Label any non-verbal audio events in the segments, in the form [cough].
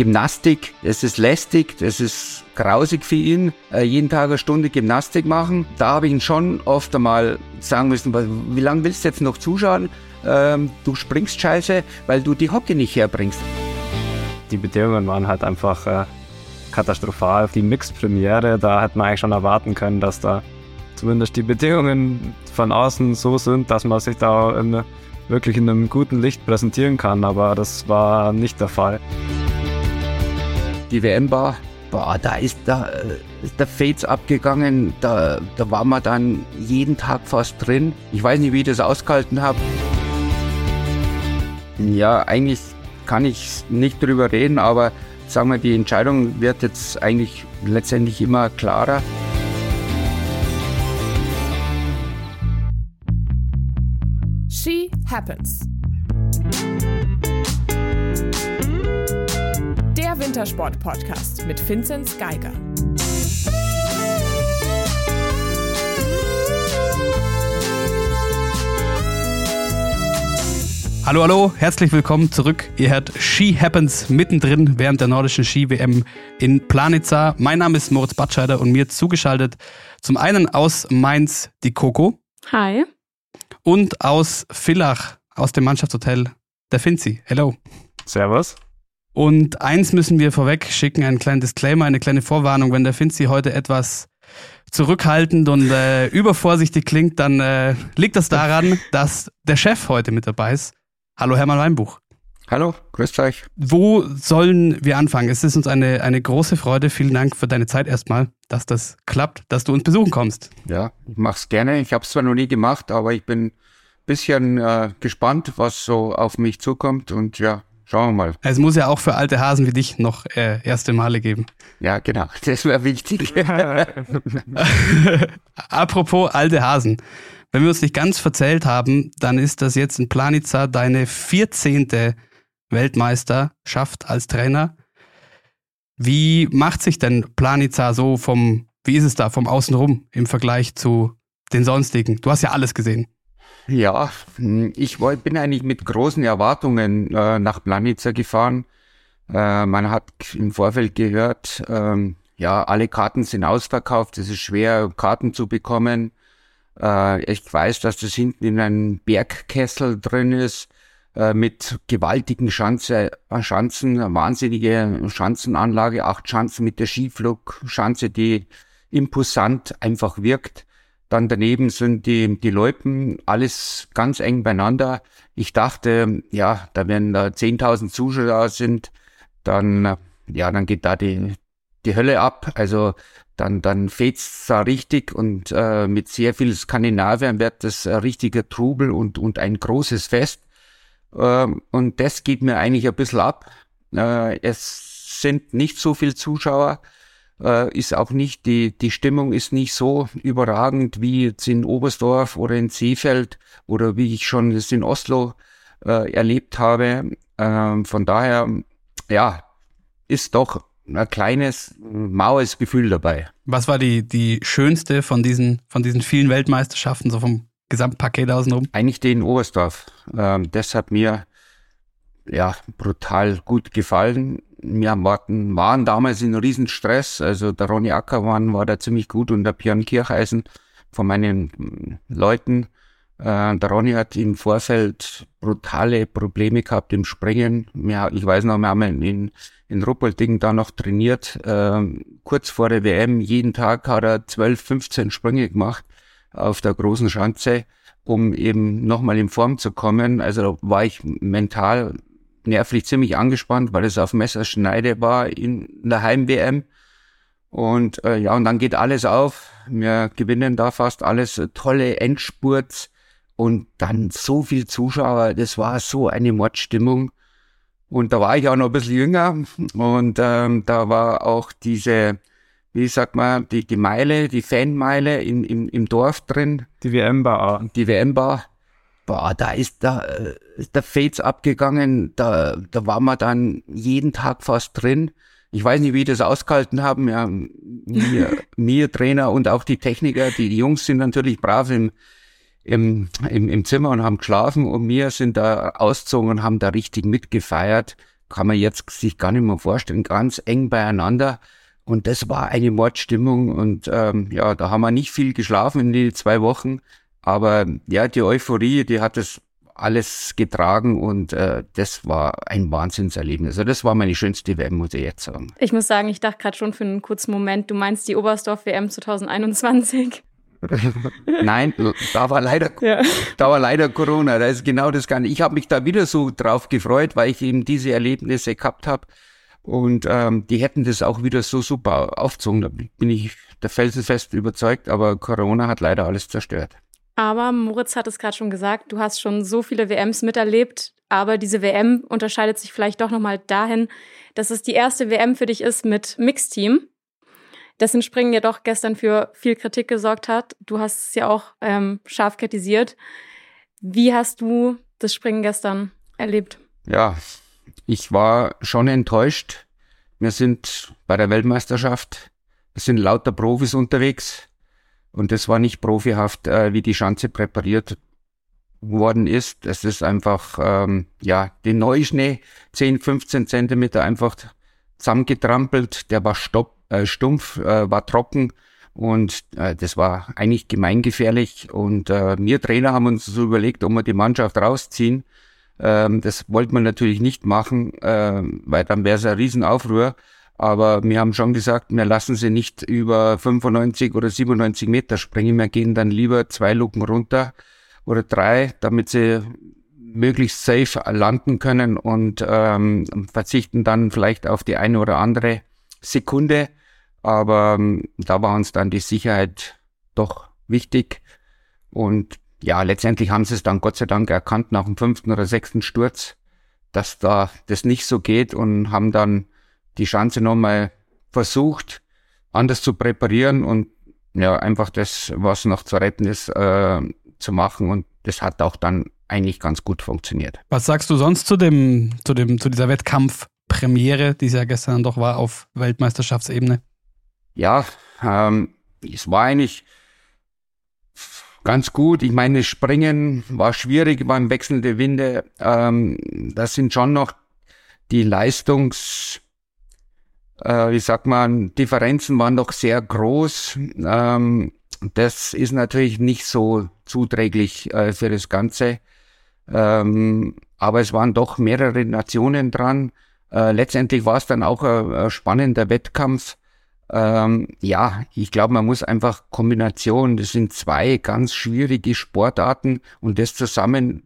Gymnastik, das ist lästig, das ist grausig für ihn, äh, jeden Tag eine Stunde Gymnastik machen. Da habe ich ihn schon oft einmal sagen müssen, wie lange willst du jetzt noch zuschauen? Ähm, du springst scheiße, weil du die Hocke nicht herbringst. Die Bedingungen waren halt einfach äh, katastrophal. Die Mixed-Premiere, da hätte man eigentlich schon erwarten können, dass da zumindest die Bedingungen von außen so sind, dass man sich da in, wirklich in einem guten Licht präsentieren kann, aber das war nicht der Fall. Die WM war, boah, da ist da ist der Fates abgegangen, da, da war man dann jeden Tag fast drin. Ich weiß nicht, wie ich das ausgehalten habe. Ja, eigentlich kann ich nicht drüber reden, aber sagen wir, die Entscheidung wird jetzt eigentlich letztendlich immer klarer. She Happens. Wintersport-Podcast mit Vinzenz Geiger. Hallo, hallo, herzlich willkommen zurück. Ihr hört Ski Happens mittendrin während der nordischen Ski-WM in Planitza. Mein Name ist Moritz Batscheider und mir zugeschaltet zum einen aus Mainz die Coco. Hi und aus Villach, aus dem Mannschaftshotel der Finzi. Hello. Servus. Und eins müssen wir vorweg schicken, einen kleinen Disclaimer, eine kleine Vorwarnung. Wenn der Finzi heute etwas zurückhaltend und äh, übervorsichtig klingt, dann äh, liegt das daran, dass der Chef heute mit dabei ist. Hallo Hermann Weinbuch. Hallo, grüßt euch. Wo sollen wir anfangen? Es ist uns eine, eine große Freude. Vielen Dank für deine Zeit erstmal, dass das klappt, dass du uns besuchen kommst. Ja, ich mach's gerne. Ich habe es zwar noch nie gemacht, aber ich bin ein bisschen äh, gespannt, was so auf mich zukommt und ja, schauen wir mal. Es muss ja auch für alte Hasen wie dich noch äh, erste Male geben. Ja, genau. [laughs] Das wäre wichtig. [laughs] Apropos alte Hasen. Wenn wir uns nicht ganz verzählt haben, dann ist das jetzt in Planica deine vierzehnte Weltmeisterschaft als Trainer. Wie macht sich denn Planica so vom, wie ist es da vom Außenrum im Vergleich zu den sonstigen? Du hast ja alles gesehen. Ja, ich bin eigentlich mit großen Erwartungen äh, nach Planica gefahren. Äh, man hat im Vorfeld gehört, ähm, ja, alle Karten sind ausverkauft, es ist schwer, Karten zu bekommen. Äh, ich weiß, dass das hinten in einem Bergkessel drin ist. Äh, mit gewaltigen Schanze, äh, Schanzen, wahnsinnige Schanzenanlage, acht Schanzen mit der Skiflugschanze, die imposant einfach wirkt. Dann daneben sind die, die Loipen, alles ganz eng beieinander. Ich dachte, ja, da wenn da 10.000 Zuschauer sind, dann, ja, dann geht da die, die Hölle ab. Also dann, dann fetzt da richtig und äh, mit sehr viel Skandinaviern wird das ein richtiger Trubel und, und ein großes Fest. Ähm, und das geht mir eigentlich ein bisschen ab. Äh, es sind nicht so viele Zuschauer, äh, ist auch nicht, die, die Stimmung ist nicht so überragend wie jetzt in Oberstdorf oder in Seefeld oder wie ich schon das in Oslo äh, erlebt habe. Ähm, von daher, ja, ist doch ein kleines, maues Gefühl dabei. Was war die, die schönste von diesen, von diesen vielen Weltmeisterschaften, so vom Gesamtpaket außenrum? Eigentlich den Oberstdorf. Ähm, das hat mir ja brutal gut gefallen. Wir waren, waren damals in Riesenstress. Also der Ronny Ackermann war da ziemlich gut und der Björn Kircheisen von meinen Leuten. Äh, der Ronny hat im Vorfeld brutale Probleme gehabt im Springen. Ja, ich weiß noch, wir haben in, in Ruppolding da noch trainiert. Äh, kurz vor der WM, jeden Tag hat er 12, 15 Sprünge gemacht auf der großen Schanze, um eben nochmal in Form zu kommen. Also war ich mental nervlich ziemlich angespannt, weil es auf Messerschneide war in der Heim-WM. Und äh, ja, und dann geht alles auf. Wir gewinnen da fast alles. Tolle Endspurts und dann so viel Zuschauer. Das war so eine Mordstimmung. Und da war ich auch noch ein bisschen jünger. Und ähm, da war auch diese wie sagt man, die, die Meile, die Fanmeile im, im, im Dorf drin. Die WM-Bar. Die WM-Bar. Boah, da ist da äh, ist der Fates abgegangen. Da, da war man dann jeden Tag fast drin. Ich weiß nicht, wie die das ausgehalten haben. Ja, mir, [laughs] mir Trainer und auch die Techniker, die, die Jungs sind natürlich brav im, im, im, im Zimmer und haben geschlafen und wir sind da ausgezogen und haben da richtig mitgefeiert kann man jetzt sich gar nicht mehr vorstellen, ganz eng beieinander. Und das war eine Mordstimmung und ähm, ja, da haben wir nicht viel geschlafen in die zwei Wochen. Aber ja, die Euphorie, die hat das alles getragen und äh, das war ein Wahnsinnserlebnis. Also das war meine schönste WM, muss ich jetzt sagen. Ich muss sagen, ich dachte gerade schon für einen kurzen Moment, du meinst die Oberstdorf-WM 2021. [laughs] Nein, da war leider, [laughs] ja. da war leider Corona. Da ist genau das gar nicht. Ich habe mich da wieder so drauf gefreut, weil ich eben diese Erlebnisse gehabt habe. Und ähm, die hätten das auch wieder so super aufgezogen. Da bin ich der felsenfest überzeugt. Aber Corona hat leider alles zerstört. Aber Moritz hat es gerade schon gesagt, du hast schon so viele WMs miterlebt, aber diese WM unterscheidet sich vielleicht doch nochmal dahin, dass es die erste WM für dich ist mit Mixteam, dessen Springen ja doch gestern für viel Kritik gesorgt hat. Du hast es ja auch ähm, scharf kritisiert. Wie hast du das Springen gestern erlebt? Ja, ich war schon enttäuscht. Wir sind bei der Weltmeisterschaft, es sind lauter Profis unterwegs. Und das war nicht profihaft, äh, wie die Schanze präpariert worden ist. Es ist einfach, ähm, ja, den Neuschnee, 10, 15 Zentimeter einfach zusammengetrampelt. Der war stopp, äh, stumpf, äh, war trocken und äh, das war eigentlich gemeingefährlich. Und äh, wir Trainer haben uns so überlegt, ob wir die Mannschaft rausziehen. Ähm, das wollte man natürlich nicht machen, äh, weil dann wäre es ein Riesenaufruhr. Aber wir haben schon gesagt, wir lassen sie nicht über 95 oder 97 Meter springen. Wir gehen dann lieber zwei Luken runter oder drei, damit sie möglichst safe landen können und ähm, verzichten dann vielleicht auf die eine oder andere Sekunde. Aber ähm, da war uns dann die Sicherheit doch wichtig. Und ja, letztendlich haben sie es dann Gott sei Dank erkannt nach dem fünften oder sechsten Sturz, dass da das nicht so geht und haben dann die Chance nochmal versucht, anders zu präparieren und ja, einfach das, was noch zu retten ist, äh, zu machen. Und das hat auch dann eigentlich ganz gut funktioniert. Was sagst du sonst zu dem, zu dem, zu dieser Wettkampfpremiere, die es ja gestern doch war auf Weltmeisterschaftsebene? Ja, ähm, es war eigentlich ganz gut. Ich meine, Springen war schwierig beim Wechseln der Winde. Ähm, das sind schon noch die Leistungs äh, wie sagt man, Differenzen waren doch sehr groß. Ähm, das ist natürlich nicht so zuträglich äh, für das Ganze. Ähm, aber es waren doch mehrere Nationen dran. Äh, letztendlich war es dann auch ein, ein spannender Wettkampf. Ähm, ja, ich glaube, man muss einfach Kombination, das sind zwei ganz schwierige Sportarten und das zusammenfinden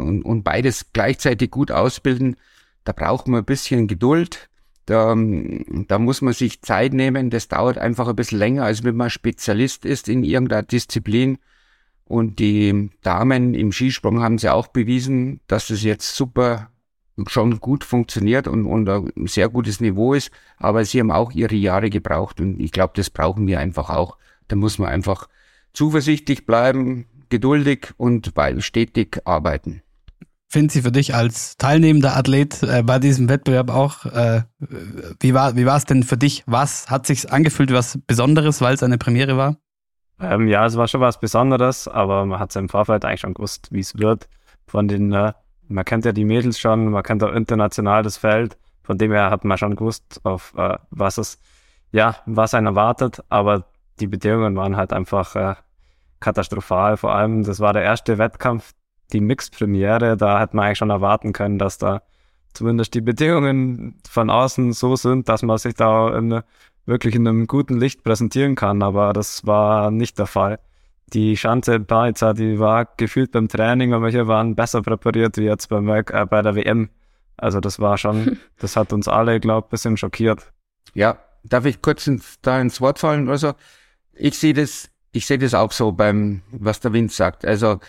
und, und beides gleichzeitig gut ausbilden, da braucht man ein bisschen Geduld. Da, da muss man sich Zeit nehmen. Das dauert einfach ein bisschen länger, als wenn man Spezialist ist in irgendeiner Disziplin. Und die Damen im Skisprung haben sie auch bewiesen, dass es jetzt super schon gut funktioniert und, und ein sehr gutes Niveau ist. Aber sie haben auch ihre Jahre gebraucht. Und ich glaube, das brauchen wir einfach auch. Da muss man einfach zuversichtlich bleiben, geduldig und stetig arbeiten. Finden Sie für dich als teilnehmender Athlet äh, bei diesem Wettbewerb auch, äh, wie war wie es denn für dich? Was hat sich angefühlt, was Besonderes, weil es eine Premiere war? Ähm, ja, es war schon was Besonderes, aber man hat es im Vorfeld eigentlich schon gewusst, wie es wird. Von den, äh, man kennt ja die Mädels schon, man kennt auch international das Feld. Von dem her hat man schon gewusst, auf äh, was es, ja, was einen erwartet. Aber die Bedingungen waren halt einfach äh, katastrophal. Vor allem, das war der erste Wettkampf, die Mixed-Premiere, da hätte man eigentlich schon erwarten können, dass da zumindest die Bedingungen von außen so sind, dass man sich da in, wirklich in einem guten Licht präsentieren kann. Aber das war nicht der Fall. Die Schanze in Pariza, die war gefühlt beim Training, aber wir waren besser präpariert wie jetzt beim, äh, bei der WM. Also das war schon, [laughs] das hat uns alle, glaube ich, ein bisschen schockiert. Ja, darf ich kurz ins, da ins Wort fallen? Also ich sehe das, ich sehe das auch so beim, was der Wind sagt. Also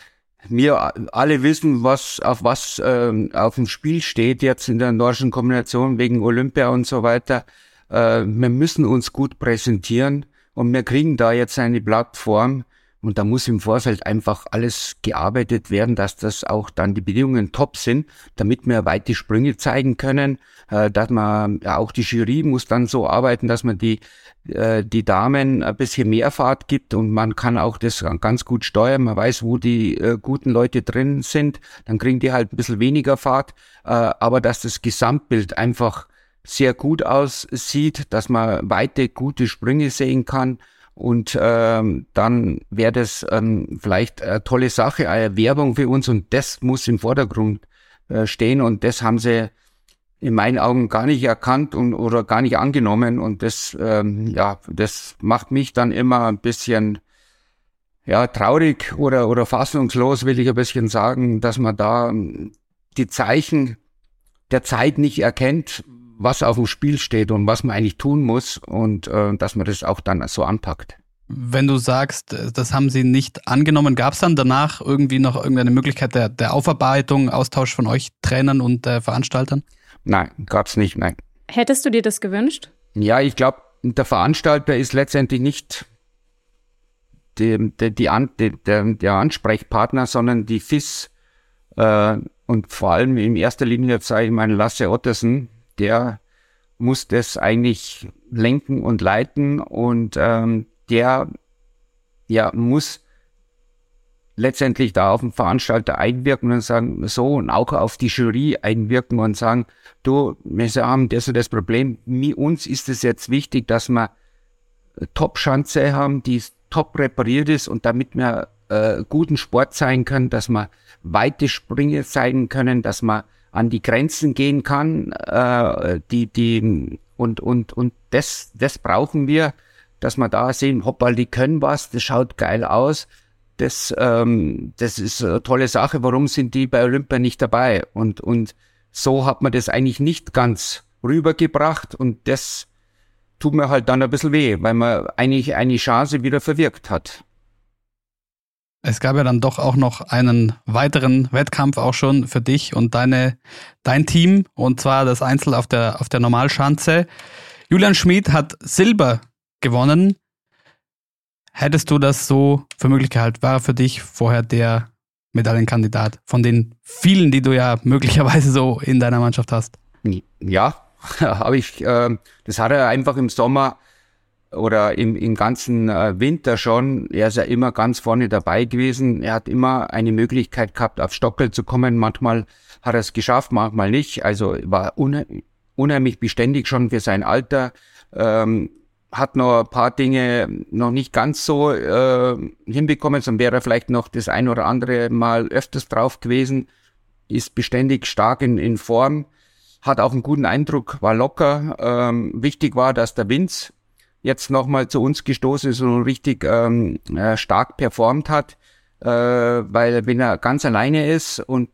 wir alle wissen, was auf was äh, auf dem Spiel steht jetzt in der nordischen Kombination wegen Olympia und so weiter. Äh, wir müssen uns gut präsentieren und wir kriegen da jetzt eine Plattform, Und da muss im Vorfeld einfach alles gearbeitet werden, dass das auch dann die Bedingungen top sind, damit wir weite Sprünge zeigen können, äh, dass man, ja, auch die Jury muss dann so arbeiten, dass man die, äh, die Damen ein bisschen mehr Fahrt gibt. Und man kann auch das ganz gut steuern. Man weiß, wo die äh, guten Leute drin sind, dann kriegen die halt ein bisschen weniger Fahrt, äh, aber dass das Gesamtbild einfach sehr gut aussieht, dass man weite, gute Sprünge sehen kann und ähm, dann wäre das ähm, vielleicht eine tolle Sache, eine Werbung für uns. Und das muss im Vordergrund äh, stehen. Und das haben sie in meinen Augen gar nicht erkannt und oder gar nicht angenommen. Und das ähm, ja das macht mich dann immer ein bisschen ja traurig oder oder fassungslos will ich ein bisschen sagen, dass man da ähm, die Zeichen der Zeit nicht erkennt, was auf dem Spiel steht und was man eigentlich tun muss und äh, dass man das auch dann so anpackt. Wenn du sagst, das haben sie nicht angenommen, gab es dann danach irgendwie noch irgendeine Möglichkeit der, der Aufarbeitung, Austausch von euch Trainern und äh, Veranstaltern? Nein, gab es nicht, nein. Hättest du dir das gewünscht? Ja, ich glaube, der Veranstalter ist letztendlich nicht die, die, die An, die, der, der Ansprechpartner, sondern die FIS äh, und vor allem in erster Linie, sage ich mal, Lasse Ottersen, der muss das eigentlich lenken und leiten und ähm, der ja muss letztendlich da auf den Veranstalter einwirken und sagen, so, und auch auf die Jury einwirken und sagen, du, wir haben das und das Problem. Mir, uns ist es jetzt wichtig, dass wir Top-Schanze haben, die top repariert ist und damit wir äh, guten Sport zeigen können, dass wir weite Sprünge zeigen können, dass wir an die Grenzen gehen kann, äh, die, die, und, und, und das, das brauchen wir, dass wir da sehen, hoppal, die können was, das schaut geil aus. Das, ähm, das ist eine tolle Sache. Warum sind die bei Olympia nicht dabei? Und, und so hat man das eigentlich nicht ganz rübergebracht und das tut mir halt dann ein bisschen weh, weil man eigentlich eine Chance wieder verwirkt hat. Es gab ja dann doch auch noch einen weiteren Wettkampf auch schon für dich und deine, dein Team und zwar das Einzel auf der, auf der Normalschanze. Julian Schmid hat Silber gewonnen. Hättest du das so für möglich gehalten? War er für dich vorher der Medaillenkandidat von den vielen, die du ja möglicherweise so in deiner Mannschaft hast? Ja, [laughs] habe ich. Äh, das hat er einfach im Sommer oder im, im ganzen äh, Winter schon. Er ist ja immer ganz vorne dabei gewesen. Er hat immer eine Möglichkeit gehabt, auf Stockel zu kommen. Manchmal hat er es geschafft, manchmal nicht. Also war unheimlich beständig schon für sein Alter. Ähm, hat noch ein paar Dinge noch nicht ganz so äh, hinbekommen, sonst wäre er vielleicht noch das ein oder andere Mal öfters drauf gewesen. Ist beständig stark in, in Form, hat auch einen guten Eindruck, war locker. Ähm, wichtig war, dass der Vince jetzt nochmal zu uns gestoßen ist und richtig ähm, äh, stark performt hat, äh, weil wenn er ganz alleine ist und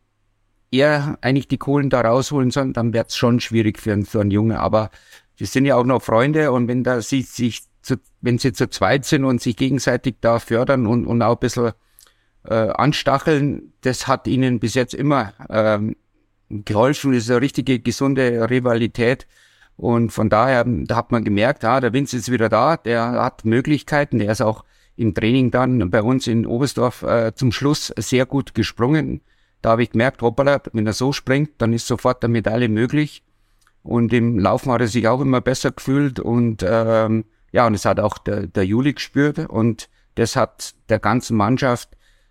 er eigentlich die Kohlen da rausholen soll, dann wird es schon schwierig für, für einen Junge. Aber wir sind ja auch noch Freunde und wenn da sie sich, zu, wenn sie zu zweit sind und sich gegenseitig da fördern und, und auch ein bisschen äh, anstacheln, das hat ihnen bis jetzt immer ähm, geholfen. Das ist eine richtige gesunde Rivalität. Und von daher, da hat man gemerkt, ah, der Vince ist wieder da, der hat Möglichkeiten, der ist auch im Training dann bei uns in Oberstdorf äh, zum Schluss sehr gut gesprungen. Da habe ich gemerkt, hoppala, wenn er so springt, dann ist sofort eine Medaille möglich. Und im Laufen hat er sich auch immer besser gefühlt und ähm, ja, und es hat auch der, der Juli gespürt und das hat der ganzen Mannschaft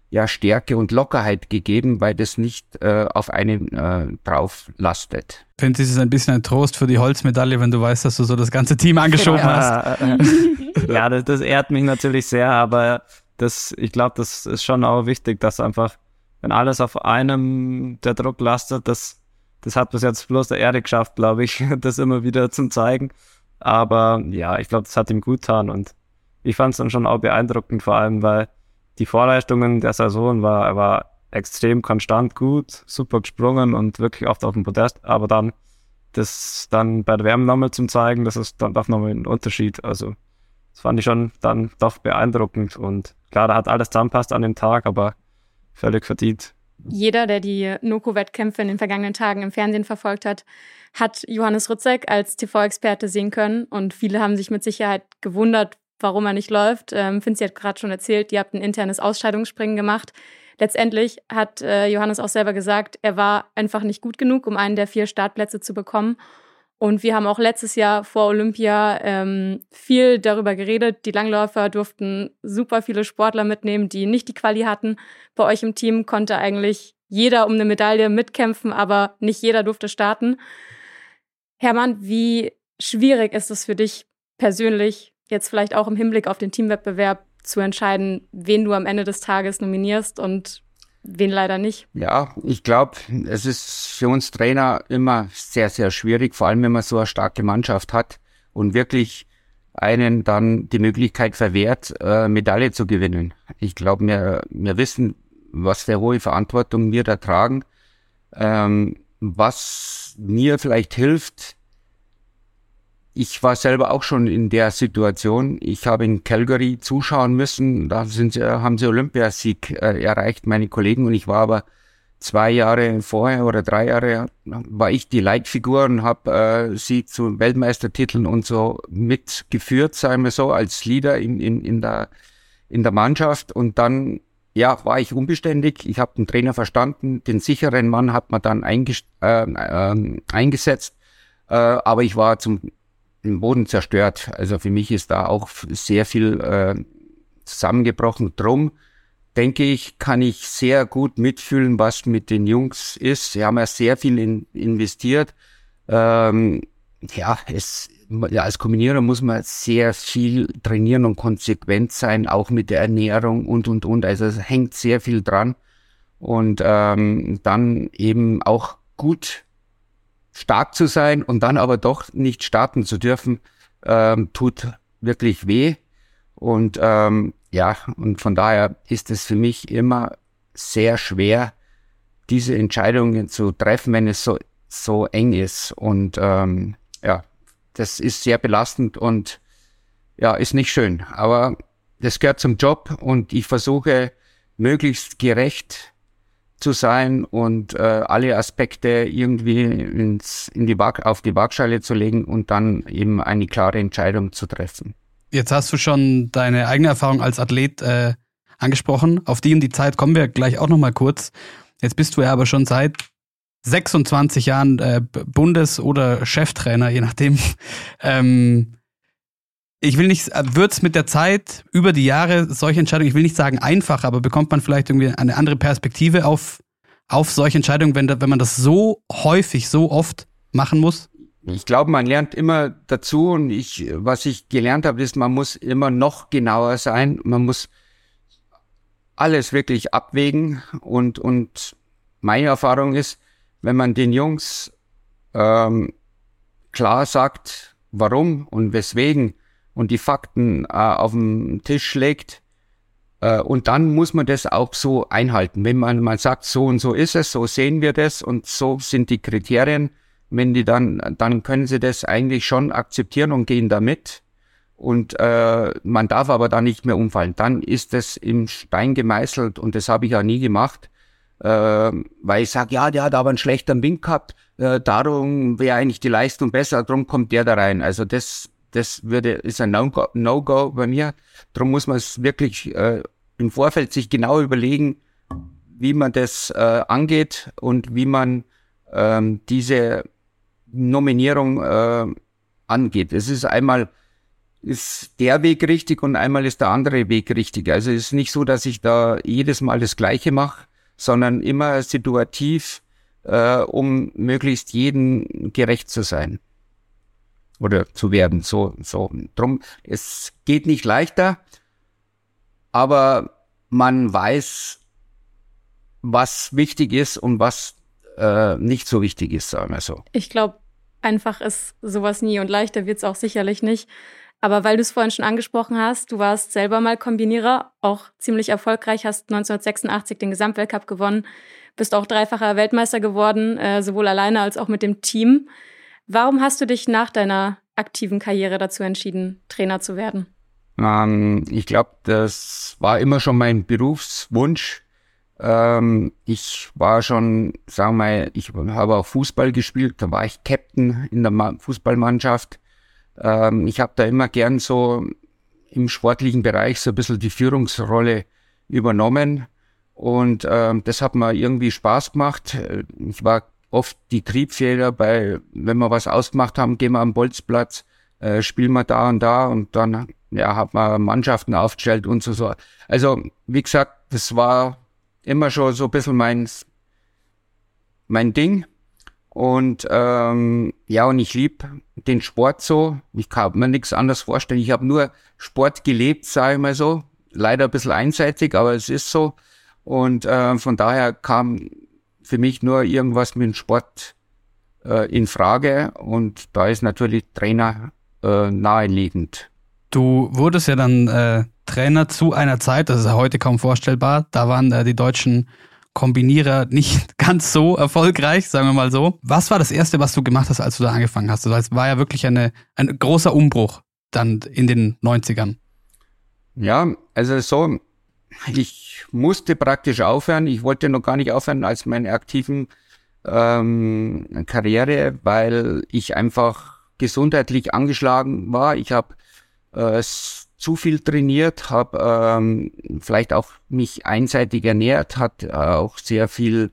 ja Stärke und Lockerheit gegeben, weil das nicht äh, auf einen äh, drauf lastet. Ich finde, es ist ein bisschen ein Trost für die Holzmedaille, wenn du weißt, dass du so das ganze Team angeschoben ja, hast. [laughs] ja, das, das ehrt mich natürlich sehr, aber das, ich glaube, das ist schon auch wichtig, dass einfach, wenn alles auf einem der Druck lastet, das das hat bis jetzt bloß der Erde geschafft, glaube ich, [laughs] das immer wieder zum zeigen. Aber ja, ich glaube, das hat ihm gut getan und ich fand es dann schon auch beeindruckend, vor allem, weil die Vorleistungen der Saison war, er war extrem konstant gut, super gesprungen und wirklich oft auf dem Podest, aber dann das dann bei der Wärme nochmal zum zeigen, das ist dann doch nochmal ein Unterschied. Also das fand ich schon dann doch beeindruckend und klar, da hat alles zusammenpasst an dem Tag, aber völlig verdient jeder, der die Noko-Wettkämpfe in den vergangenen Tagen im Fernsehen verfolgt hat, hat Johannes Rützek als TV-Experte sehen können. Und viele haben sich mit Sicherheit gewundert, warum er nicht läuft. Ähm, Finzi hat gerade schon erzählt, ihr habt ein internes Ausscheidungsspringen gemacht. Letztendlich hat äh, Johannes auch selber gesagt, er war einfach nicht gut genug, um einen der vier Startplätze zu bekommen. Und wir haben auch letztes Jahr vor Olympia ähm, viel darüber geredet. Die Langläufer durften super viele Sportler mitnehmen, die nicht die Quali hatten. Bei euch im Team konnte eigentlich jeder um eine Medaille mitkämpfen, aber nicht jeder durfte starten. Hermann, wie schwierig ist es für dich persönlich, jetzt vielleicht auch im Hinblick auf den Teamwettbewerb zu entscheiden, wen du am Ende des Tages nominierst und wen leider nicht? Ja, ich glaube, es ist für uns Trainer immer sehr, sehr schwierig, vor allem wenn man so eine starke Mannschaft hat und wirklich einen dann die Möglichkeit verwehrt, äh, Medaille zu gewinnen. Ich glaube, wir, wir wissen, was für hohe Verantwortung wir da tragen. Ähm, was mir vielleicht hilft, ich war selber auch schon in der Situation. Ich habe in Calgary zuschauen müssen. Da sind sie, haben sie Olympiasieg äh, erreicht, meine Kollegen. Und ich war aber zwei Jahre vorher oder drei Jahre war ich die Leitfigur und habe äh, sie zu Weltmeistertiteln und so mitgeführt, sagen wir so, als Leader in, in, in, der, in der Mannschaft. Und dann ja, war ich unbeständig. Ich habe den Trainer verstanden. Den sicheren Mann hat man dann äh, äh, eingesetzt. Aber ich war zum im Boden zerstört. Also für mich ist da auch sehr viel äh, zusammengebrochen. Drum denke ich, kann ich sehr gut mitfühlen, was mit den Jungs ist. Sie haben ja sehr viel in, investiert. Ähm, ja, es, ja, als Kombinierer muss man sehr viel trainieren und konsequent sein, auch mit der Ernährung und, und, und. Also es hängt sehr viel dran. Und ähm, dann eben auch gut stark zu sein und dann aber doch nicht starten zu dürfen, ähm, tut wirklich weh. Und ähm, ja, und von daher ist es für mich immer sehr schwer, diese Entscheidungen zu treffen, wenn es so, so eng ist. Und ähm, ja, das ist sehr belastend und ja, ist nicht schön. Aber das gehört zum Job und ich versuche möglichst gerecht zu sein und äh, alle Aspekte irgendwie ins, in die Waag, auf die Waagschale zu legen und dann eben eine klare Entscheidung zu treffen. Jetzt hast du schon deine eigene Erfahrung als Athlet äh, angesprochen. Auf die und die Zeit kommen wir gleich auch nochmal kurz. Jetzt bist du ja aber schon seit 26 Jahren äh, Bundes- oder Cheftrainer, je nachdem. [laughs] Ähm, ich will nicht, wird es mit der Zeit über die Jahre solche Entscheidungen, ich will nicht sagen einfach, aber bekommt man vielleicht irgendwie eine andere Perspektive auf, auf solche Entscheidungen, wenn, wenn man das so häufig, so oft machen muss? Ich glaube, man lernt immer dazu und ich, was ich gelernt habe, ist, man muss immer noch genauer sein. Man muss alles wirklich abwägen und, und meine Erfahrung ist, wenn man den Jungs ähm, klar sagt, warum und weswegen, und die Fakten äh, auf den Tisch legt. Äh, und dann muss man das auch so einhalten. Wenn man mal sagt, so und so ist es, so sehen wir das und so sind die Kriterien, wenn die dann, dann können sie das eigentlich schon akzeptieren und gehen damit. Und äh, man darf aber da nicht mehr umfallen. Dann ist das im Stein gemeißelt und das habe ich auch nie gemacht, äh, weil ich sage, ja, der hat aber einen schlechten Wind gehabt, äh, darum wäre eigentlich die Leistung besser, darum kommt der da rein. Also das das würde, ist ein No-Go no bei mir. Darum muss man es wirklich äh, im Vorfeld sich genau überlegen, wie man das äh, angeht und wie man ähm, diese Nominierung äh, angeht. Es ist einmal ist der Weg richtig und einmal ist der andere Weg richtig. Also es ist nicht so, dass ich da jedes Mal das Gleiche mache, sondern immer situativ, äh, um möglichst jeden gerecht zu sein oder zu werden. So, so. Drum, es geht nicht leichter, aber man weiß, was wichtig ist und was äh, nicht so wichtig ist, sagen wir so. Ich glaube, einfach ist sowas nie und leichter wird es auch sicherlich nicht. Aber weil du es vorhin schon angesprochen hast, du warst selber mal Kombinierer, auch ziemlich erfolgreich, hast 1986 den Gesamtweltcup gewonnen, bist auch dreifacher Weltmeister geworden, äh, sowohl alleine als auch mit dem Team. Warum hast du dich nach deiner aktiven Karriere dazu entschieden, Trainer zu werden? Ähm, ich glaube, das war immer schon mein Berufswunsch. Ähm, ich war schon, sagen wir mal, ich habe auch Fußball gespielt, da war ich Captain in der Ma Fußballmannschaft. Ähm, ich habe da immer gern so im sportlichen Bereich so ein bisschen die Führungsrolle übernommen. Und ähm, das hat mir irgendwie Spaß gemacht. Ich war oft die Triebfeder bei, wenn wir was ausgemacht haben, gehen wir am Bolzplatz, äh, spielen wir da und da und dann ja, hat man Mannschaften aufgestellt und so. so. Also, wie gesagt, das war immer schon so ein bisschen mein, mein Ding. Und ähm, ja, und ich lieb den Sport so. Ich kann mir nichts anderes vorstellen. Ich habe nur Sport gelebt, sage ich mal so. Leider ein bisschen einseitig, aber es ist so. Und äh, von daher kam für mich nur irgendwas mit dem Sport äh, in Frage. Und da ist natürlich Trainer äh, naheliegend. Du wurdest ja dann äh, Trainer zu einer Zeit, das ist ja heute kaum vorstellbar. Da waren äh, die deutschen Kombinierer nicht [laughs] ganz so erfolgreich, sagen wir mal so. Was war das Erste, was du gemacht hast, als du da angefangen hast? Das war ja wirklich eine, ein großer Umbruch dann in den 90ern. Ja, also so, ich musste praktisch aufhören. Ich wollte noch gar nicht aufhören als meine aktiven ähm, Karriere, weil ich einfach gesundheitlich angeschlagen war. Ich habe äh, zu viel trainiert, habe ähm, vielleicht auch mich einseitig ernährt, hat äh, auch sehr viel,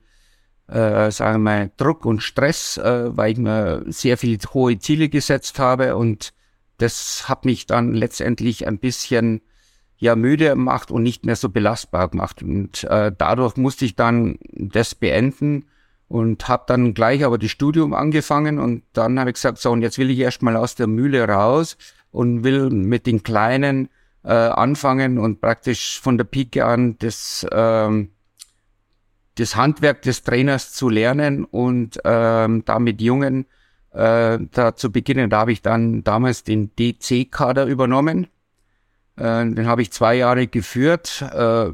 äh, sagen wir mal, Druck und Stress, äh, weil ich mir sehr viel hohe Ziele gesetzt habe und das hat mich dann letztendlich ein bisschen ja müde gemacht und nicht mehr so belastbar gemacht und äh, dadurch musste ich dann das beenden und habe dann gleich aber das Studium angefangen und dann habe ich gesagt, so und jetzt will ich erstmal aus der Mühle raus und will mit den Kleinen äh, anfangen und praktisch von der Pike an das, ähm, das Handwerk des Trainers zu lernen und ähm, da mit Jungen äh, da zu beginnen. Da habe ich dann damals den DC-Kader übernommen. Äh, den habe ich zwei Jahre geführt. Äh,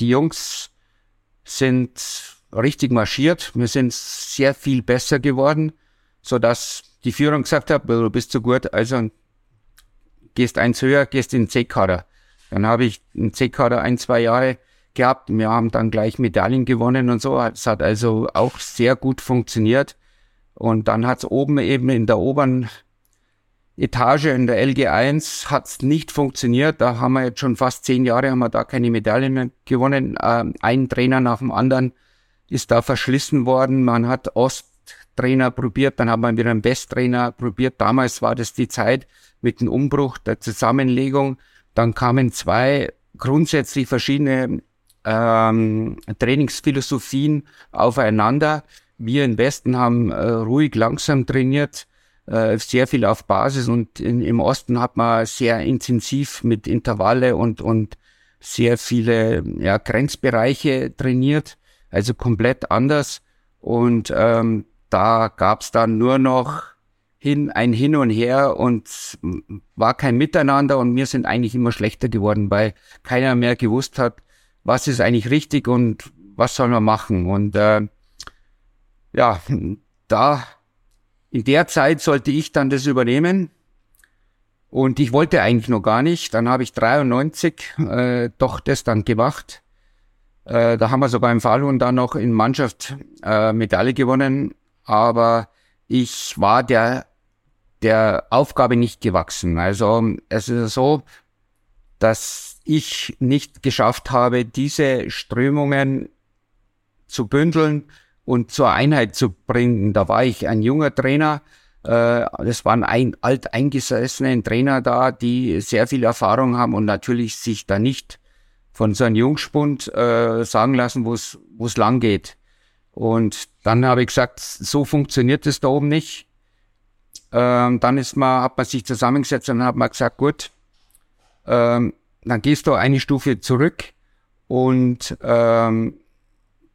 die Jungs sind richtig marschiert. Wir sind sehr viel besser geworden, so dass die Führung gesagt hat, du bist zu gut, also gehst eins höher, gehst in den C-Kader. Dann habe ich einen C-Kader ein, zwei Jahre gehabt. Wir haben dann gleich Medaillen gewonnen und so. Es hat also auch sehr gut funktioniert. Und dann hat es oben eben in der oberen Etage in der LG1 hat es nicht funktioniert. Da haben wir jetzt schon fast zehn Jahre, haben wir da keine Medaillen mehr gewonnen. Ähm, ein Trainer nach dem anderen ist da verschlissen worden. Man hat Osttrainer probiert, dann hat man wieder einen Besttrainer probiert. Damals war das die Zeit, mit dem Umbruch der Zusammenlegung. Dann kamen zwei grundsätzlich verschiedene ähm, Trainingsphilosophien aufeinander. Wir im Westen haben äh, ruhig langsam trainiert, äh, sehr viel auf Basis und in, im Osten hat man sehr intensiv mit Intervalle und, und sehr viele ja, Grenzbereiche trainiert, also komplett anders. Und ähm, da gab's dann nur noch hin, ein Hin und Her und war kein Miteinander und wir sind eigentlich immer schlechter geworden, weil keiner mehr gewusst hat, was ist eigentlich richtig und was soll man machen. Und äh, ja, da in der Zeit sollte ich dann das übernehmen. Und ich wollte eigentlich noch gar nicht. Dann habe ich 93 äh, doch das dann gemacht. Äh, da haben wir sogar im Falun dann noch in Mannschaft äh, Medaille gewonnen. Aber ich war der der Aufgabe nicht gewachsen. Also es ist so, dass ich nicht geschafft habe, diese Strömungen zu bündeln und zur Einheit zu bringen. Da war ich ein junger Trainer. Äh, das waren ein alteingesessene Trainer da, die sehr viel Erfahrung haben und natürlich sich da nicht von so einem Jungspund äh, sagen lassen, wo es wo es lang geht. Und dann habe ich gesagt, so funktioniert es da oben nicht. Ähm, dann ist man, hat man sich zusammengesetzt und hat man gesagt, gut, ähm, dann gehst du eine Stufe zurück und ähm,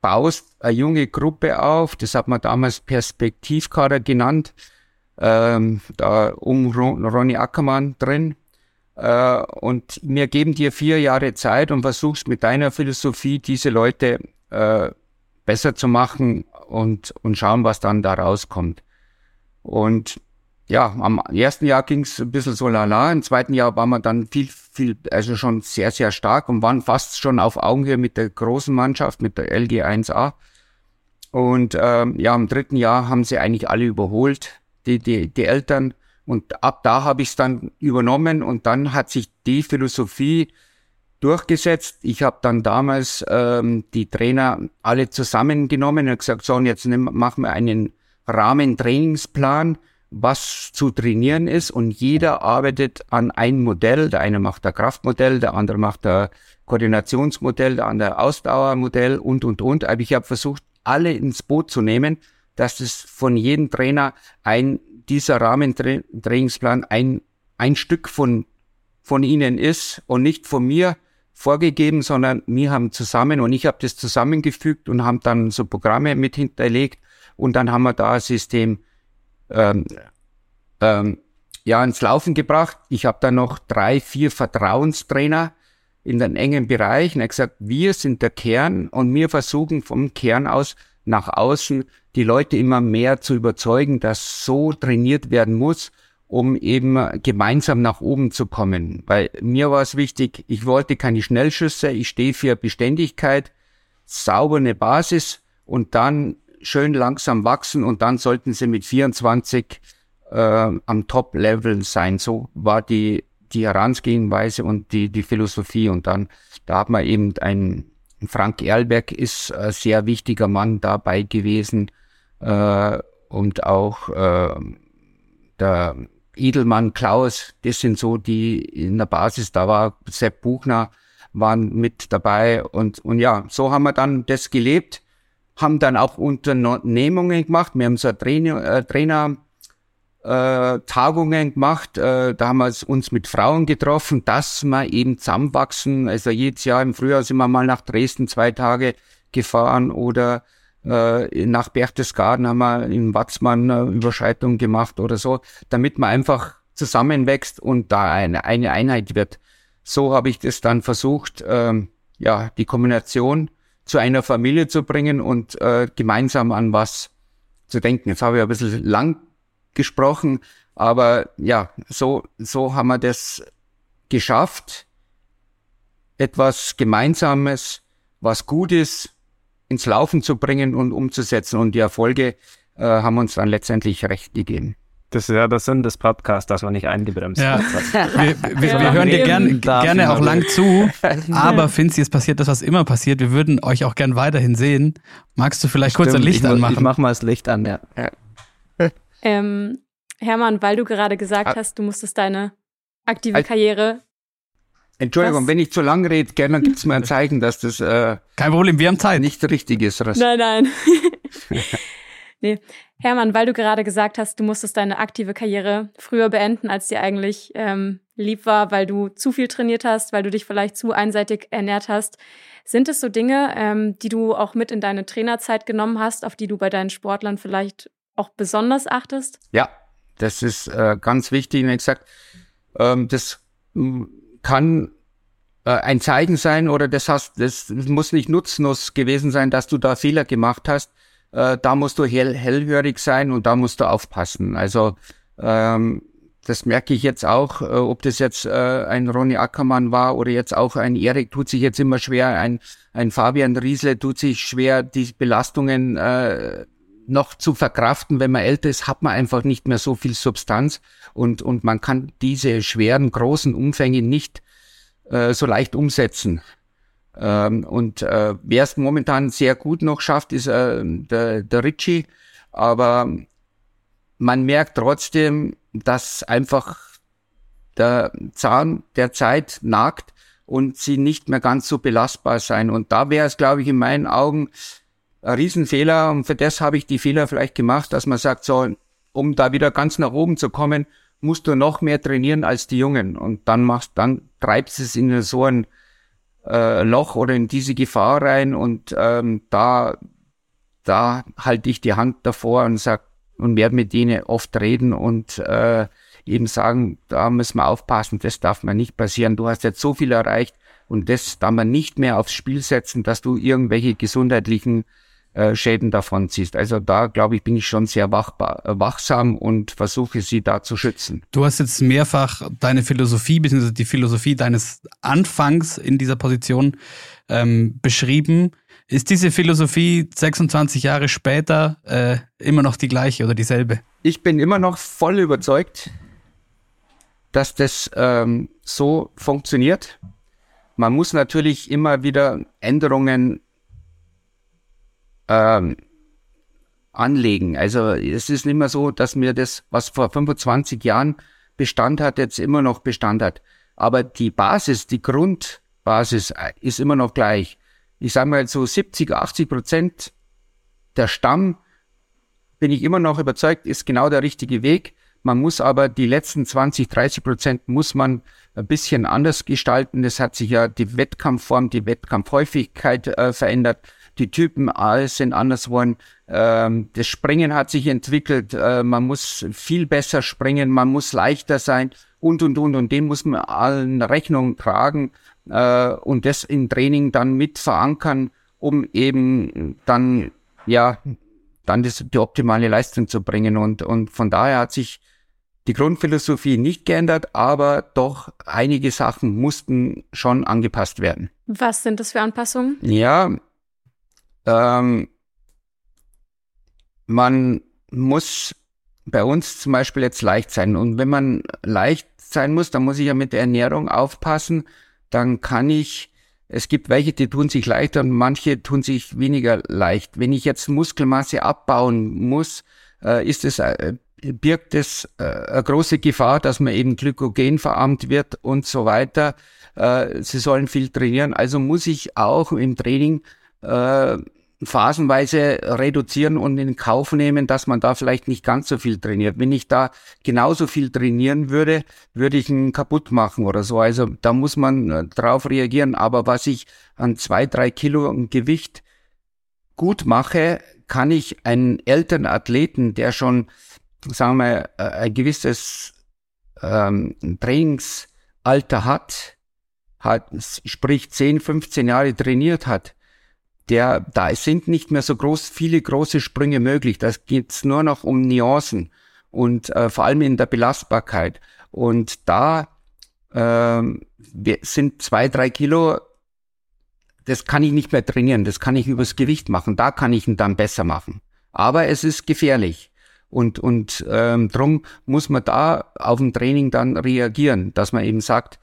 baust eine junge Gruppe auf. Das hat man damals Perspektivkader genannt. Ähm, da um Ronny Ackermann drin. Äh, und wir geben dir vier Jahre Zeit und versuchst mit deiner Philosophie diese Leute äh, besser zu machen und, und schauen, was dann da rauskommt. Und ja, am ersten Jahr ging es ein bisschen so lala, im zweiten Jahr waren wir dann viel, viel, also schon sehr, sehr stark und waren fast schon auf Augenhöhe mit der großen Mannschaft, mit der LG 1A. Und ähm, ja, im dritten Jahr haben sie eigentlich alle überholt, die, die, die Eltern. Und ab da habe ich es dann übernommen und dann hat sich die Philosophie durchgesetzt. Ich habe dann damals ähm, die Trainer alle zusammengenommen und gesagt, so, und jetzt machen wir einen Rahmentrainingsplan, was zu trainieren ist und jeder arbeitet an ein Modell. Der eine macht ein Kraftmodell, der andere macht ein Koordinationsmodell, der andere Ausdauermodell und, und, und. Aber ich habe versucht, alle ins Boot zu nehmen, dass es von jedem Trainer ein, dieser Rahmentrainingsplan ein, ein Stück von, von ihnen ist und nicht von mir vorgegeben, sondern wir haben zusammen und ich habe das zusammengefügt und haben dann so Programme mit hinterlegt und dann haben wir da ein System ähm, ähm, ja ins Laufen gebracht. Ich habe dann noch drei, vier Vertrauenstrainer in den engen Bereich und er gesagt, wir sind der Kern und wir versuchen vom Kern aus nach außen die Leute immer mehr zu überzeugen, dass so trainiert werden muss, um eben gemeinsam nach oben zu kommen. Weil mir war es wichtig, ich wollte keine Schnellschüsse, ich stehe für Beständigkeit, saubere Basis und dann schön langsam wachsen und dann sollten sie mit 24 äh, am Top-Level sein. So war die, die Herangehensweise und die, die Philosophie. Und dann, da hat man eben ein, Frank Erlberg ist ein sehr wichtiger Mann dabei gewesen äh, und auch äh, der Edelmann Klaus, das sind so die in der Basis, da war Sepp Buchner, waren mit dabei und, und ja, so haben wir dann das gelebt haben dann auch Unternehmungen gemacht. Wir haben so Trainer, äh, Trainer äh, Tagungen gemacht. Äh, da haben wir uns mit Frauen getroffen, dass wir eben zusammenwachsen. Also jedes Jahr im Frühjahr sind wir mal nach Dresden zwei Tage gefahren oder äh, nach Berchtesgaden haben wir in Watzmann eine Überschreitung gemacht oder so, damit man einfach zusammenwächst und da eine, eine Einheit wird. So habe ich das dann versucht, ähm, ja, die Kombination zu einer Familie zu bringen und äh, gemeinsam an was zu denken. Jetzt habe ich ein bisschen lang gesprochen, aber ja, so, so haben wir das geschafft, etwas Gemeinsames, was gut ist, ins Laufen zu bringen und umzusetzen. Und die Erfolge äh, haben uns dann letztendlich recht gegeben. Das ist ja der Sinn des Podcasts, dass man nicht eingebremst ja. [laughs] Wir, wir, wir, wir hören dir gern, gerne auch lang zu, [laughs] aber Finzi, es passiert das, was immer passiert. Wir würden euch auch gern weiterhin sehen. Magst du vielleicht Stimmt, kurz ein Licht ich, anmachen? Ich mach mal das Licht an, ja. Ähm, Hermann, weil du gerade gesagt ah. hast, du musstest deine aktive Karriere Entschuldigung, Was? wenn ich zu lang rede, gerne [laughs] gibt's mir ein Zeichen, dass das äh, kein Problem, wir haben Zeit. Nicht richtig ist. Nein, nein. nee. Hermann, weil du gerade gesagt hast, du musstest deine aktive Karriere früher beenden, als dir eigentlich ähm, lieb war, weil du zu viel trainiert hast, weil du dich vielleicht zu einseitig ernährt hast. Sind es so Dinge, ähm, die du auch mit in deine Trainerzeit genommen hast, auf die du bei deinen Sportlern vielleicht auch besonders achtest? Ja, das ist äh, ganz wichtig. Wie gesagt, ähm, das kann äh, ein Zeichen sein oder das, hast, das muss nicht nutzlos gewesen sein, dass du da Fehler gemacht hast äh, da musst du hell, hellhörig sein und da musst du aufpassen. Also ähm, das merke ich jetzt auch, äh, ob das jetzt äh, ein Ronny Ackermann war oder jetzt auch ein Erik, tut sich jetzt immer schwer, ein, ein Fabian Riesle tut sich schwer, die Belastungen äh, noch zu verkraften. Wenn man älter ist, hat man einfach nicht mehr so viel Substanz und, und man kann diese schweren, großen Umfänge nicht äh, so leicht umsetzen. Ähm, und äh, wer es momentan sehr gut noch schafft, ist äh, der, der Ritchie. Aber man merkt trotzdem, dass einfach der Zahn der Zeit nagt und sie nicht mehr ganz so belastbar sein. Und da wäre es, glaube ich, in meinen Augen ein Riesenfehler. Und für das habe ich die Fehler vielleicht gemacht, dass man sagt, so, um da wieder ganz nach oben zu kommen, musst du noch mehr trainieren als die Jungen. Und dann machst, dann treibst es in so ein äh, Loch oder in diese Gefahr rein und ähm, da, da halte ich die Hand davor und sag und werde mit denen oft reden und äh, eben sagen, da müssen wir aufpassen, das darf man nicht passieren. Du hast jetzt so viel erreicht und das darf man nicht mehr aufs Spiel setzen, dass du irgendwelche gesundheitlichen äh, Schäden davon ziehst. Also da, glaube ich, bin ich schon sehr wachbar, äh, wachsam und versuche sie da zu schützen. Du hast jetzt mehrfach deine Philosophie, beziehungsweise die Philosophie deines Anfangs in dieser Position ähm, beschrieben. Ist diese Philosophie 26 Jahre später äh, immer noch die gleiche oder dieselbe? Ich bin immer noch voll überzeugt dass das ähm, so funktioniert. Man muss natürlich immer wieder Änderungen ähm, anlegen. Also es ist nicht mehr so, dass mir das, was vor 25 Jahren Bestand hat, jetzt immer noch Bestand hat. Aber die Basis, die Grundbasis äh, ist immer noch gleich. Ich sage mal so 70, 80 Prozent der Stamm, bin ich immer noch überzeugt, ist genau der richtige Weg. Man muss aber die letzten 20, 30 Prozent muss man ein bisschen anders gestalten. Es hat sich ja die Wettkampfform, die Wettkampfhäufigkeit äh, verändert. Die Typen alles sind anders geworden. Ähm, das Springen hat sich entwickelt. Äh, man muss viel besser springen. Man muss leichter sein und, und, und. Und dem muss man allen Rechnung tragen äh, und das im Training dann mit verankern, um eben dann, ja, dann das, die optimale Leistung zu bringen. Und, und von daher hat sich die Grundphilosophie nicht geändert, aber doch einige Sachen mussten schon angepasst werden. Was sind das für Anpassungen? Ja, ähm, man muss bei uns zum Beispiel jetzt leicht sein. Und wenn man leicht sein muss, dann muss ich ja mit der Ernährung aufpassen. Dann kann ich, es gibt welche, die tun sich leichter und manche tun sich weniger leicht. Wenn ich jetzt Muskelmasse abbauen muss, äh, ist es, äh, birgt es äh, eine große Gefahr, dass man eben Glykogen verarmt wird und so weiter. Äh, sie sollen viel trainieren. Also muss ich auch im Training äh, phasenweise reduzieren und in Kauf nehmen, dass man da vielleicht nicht ganz so viel trainiert. Wenn ich da genauso viel trainieren würde, würde ich ihn kaputt machen oder so. Also da muss man äh, drauf reagieren. Aber was ich an zwei, drei Kilo Gewicht gut mache, kann ich einen älteren Athleten, der schon, sagen wir, äh, ein gewisses ähm, Trainingsalter hat, hat, sprich 10, 15 Jahre trainiert hat, der, da sind nicht mehr so groß, viele große Sprünge möglich. Das geht's nur noch um Nuancen und äh, vor allem in der Belastbarkeit. Und da ähm, sind zwei, drei Kilo, das kann ich nicht mehr trainieren, das kann ich übers Gewicht machen, da kann ich ihn dann besser machen. Aber es ist gefährlich. Und, und ähm, drum muss man da auf dem Training dann reagieren, dass man eben sagt,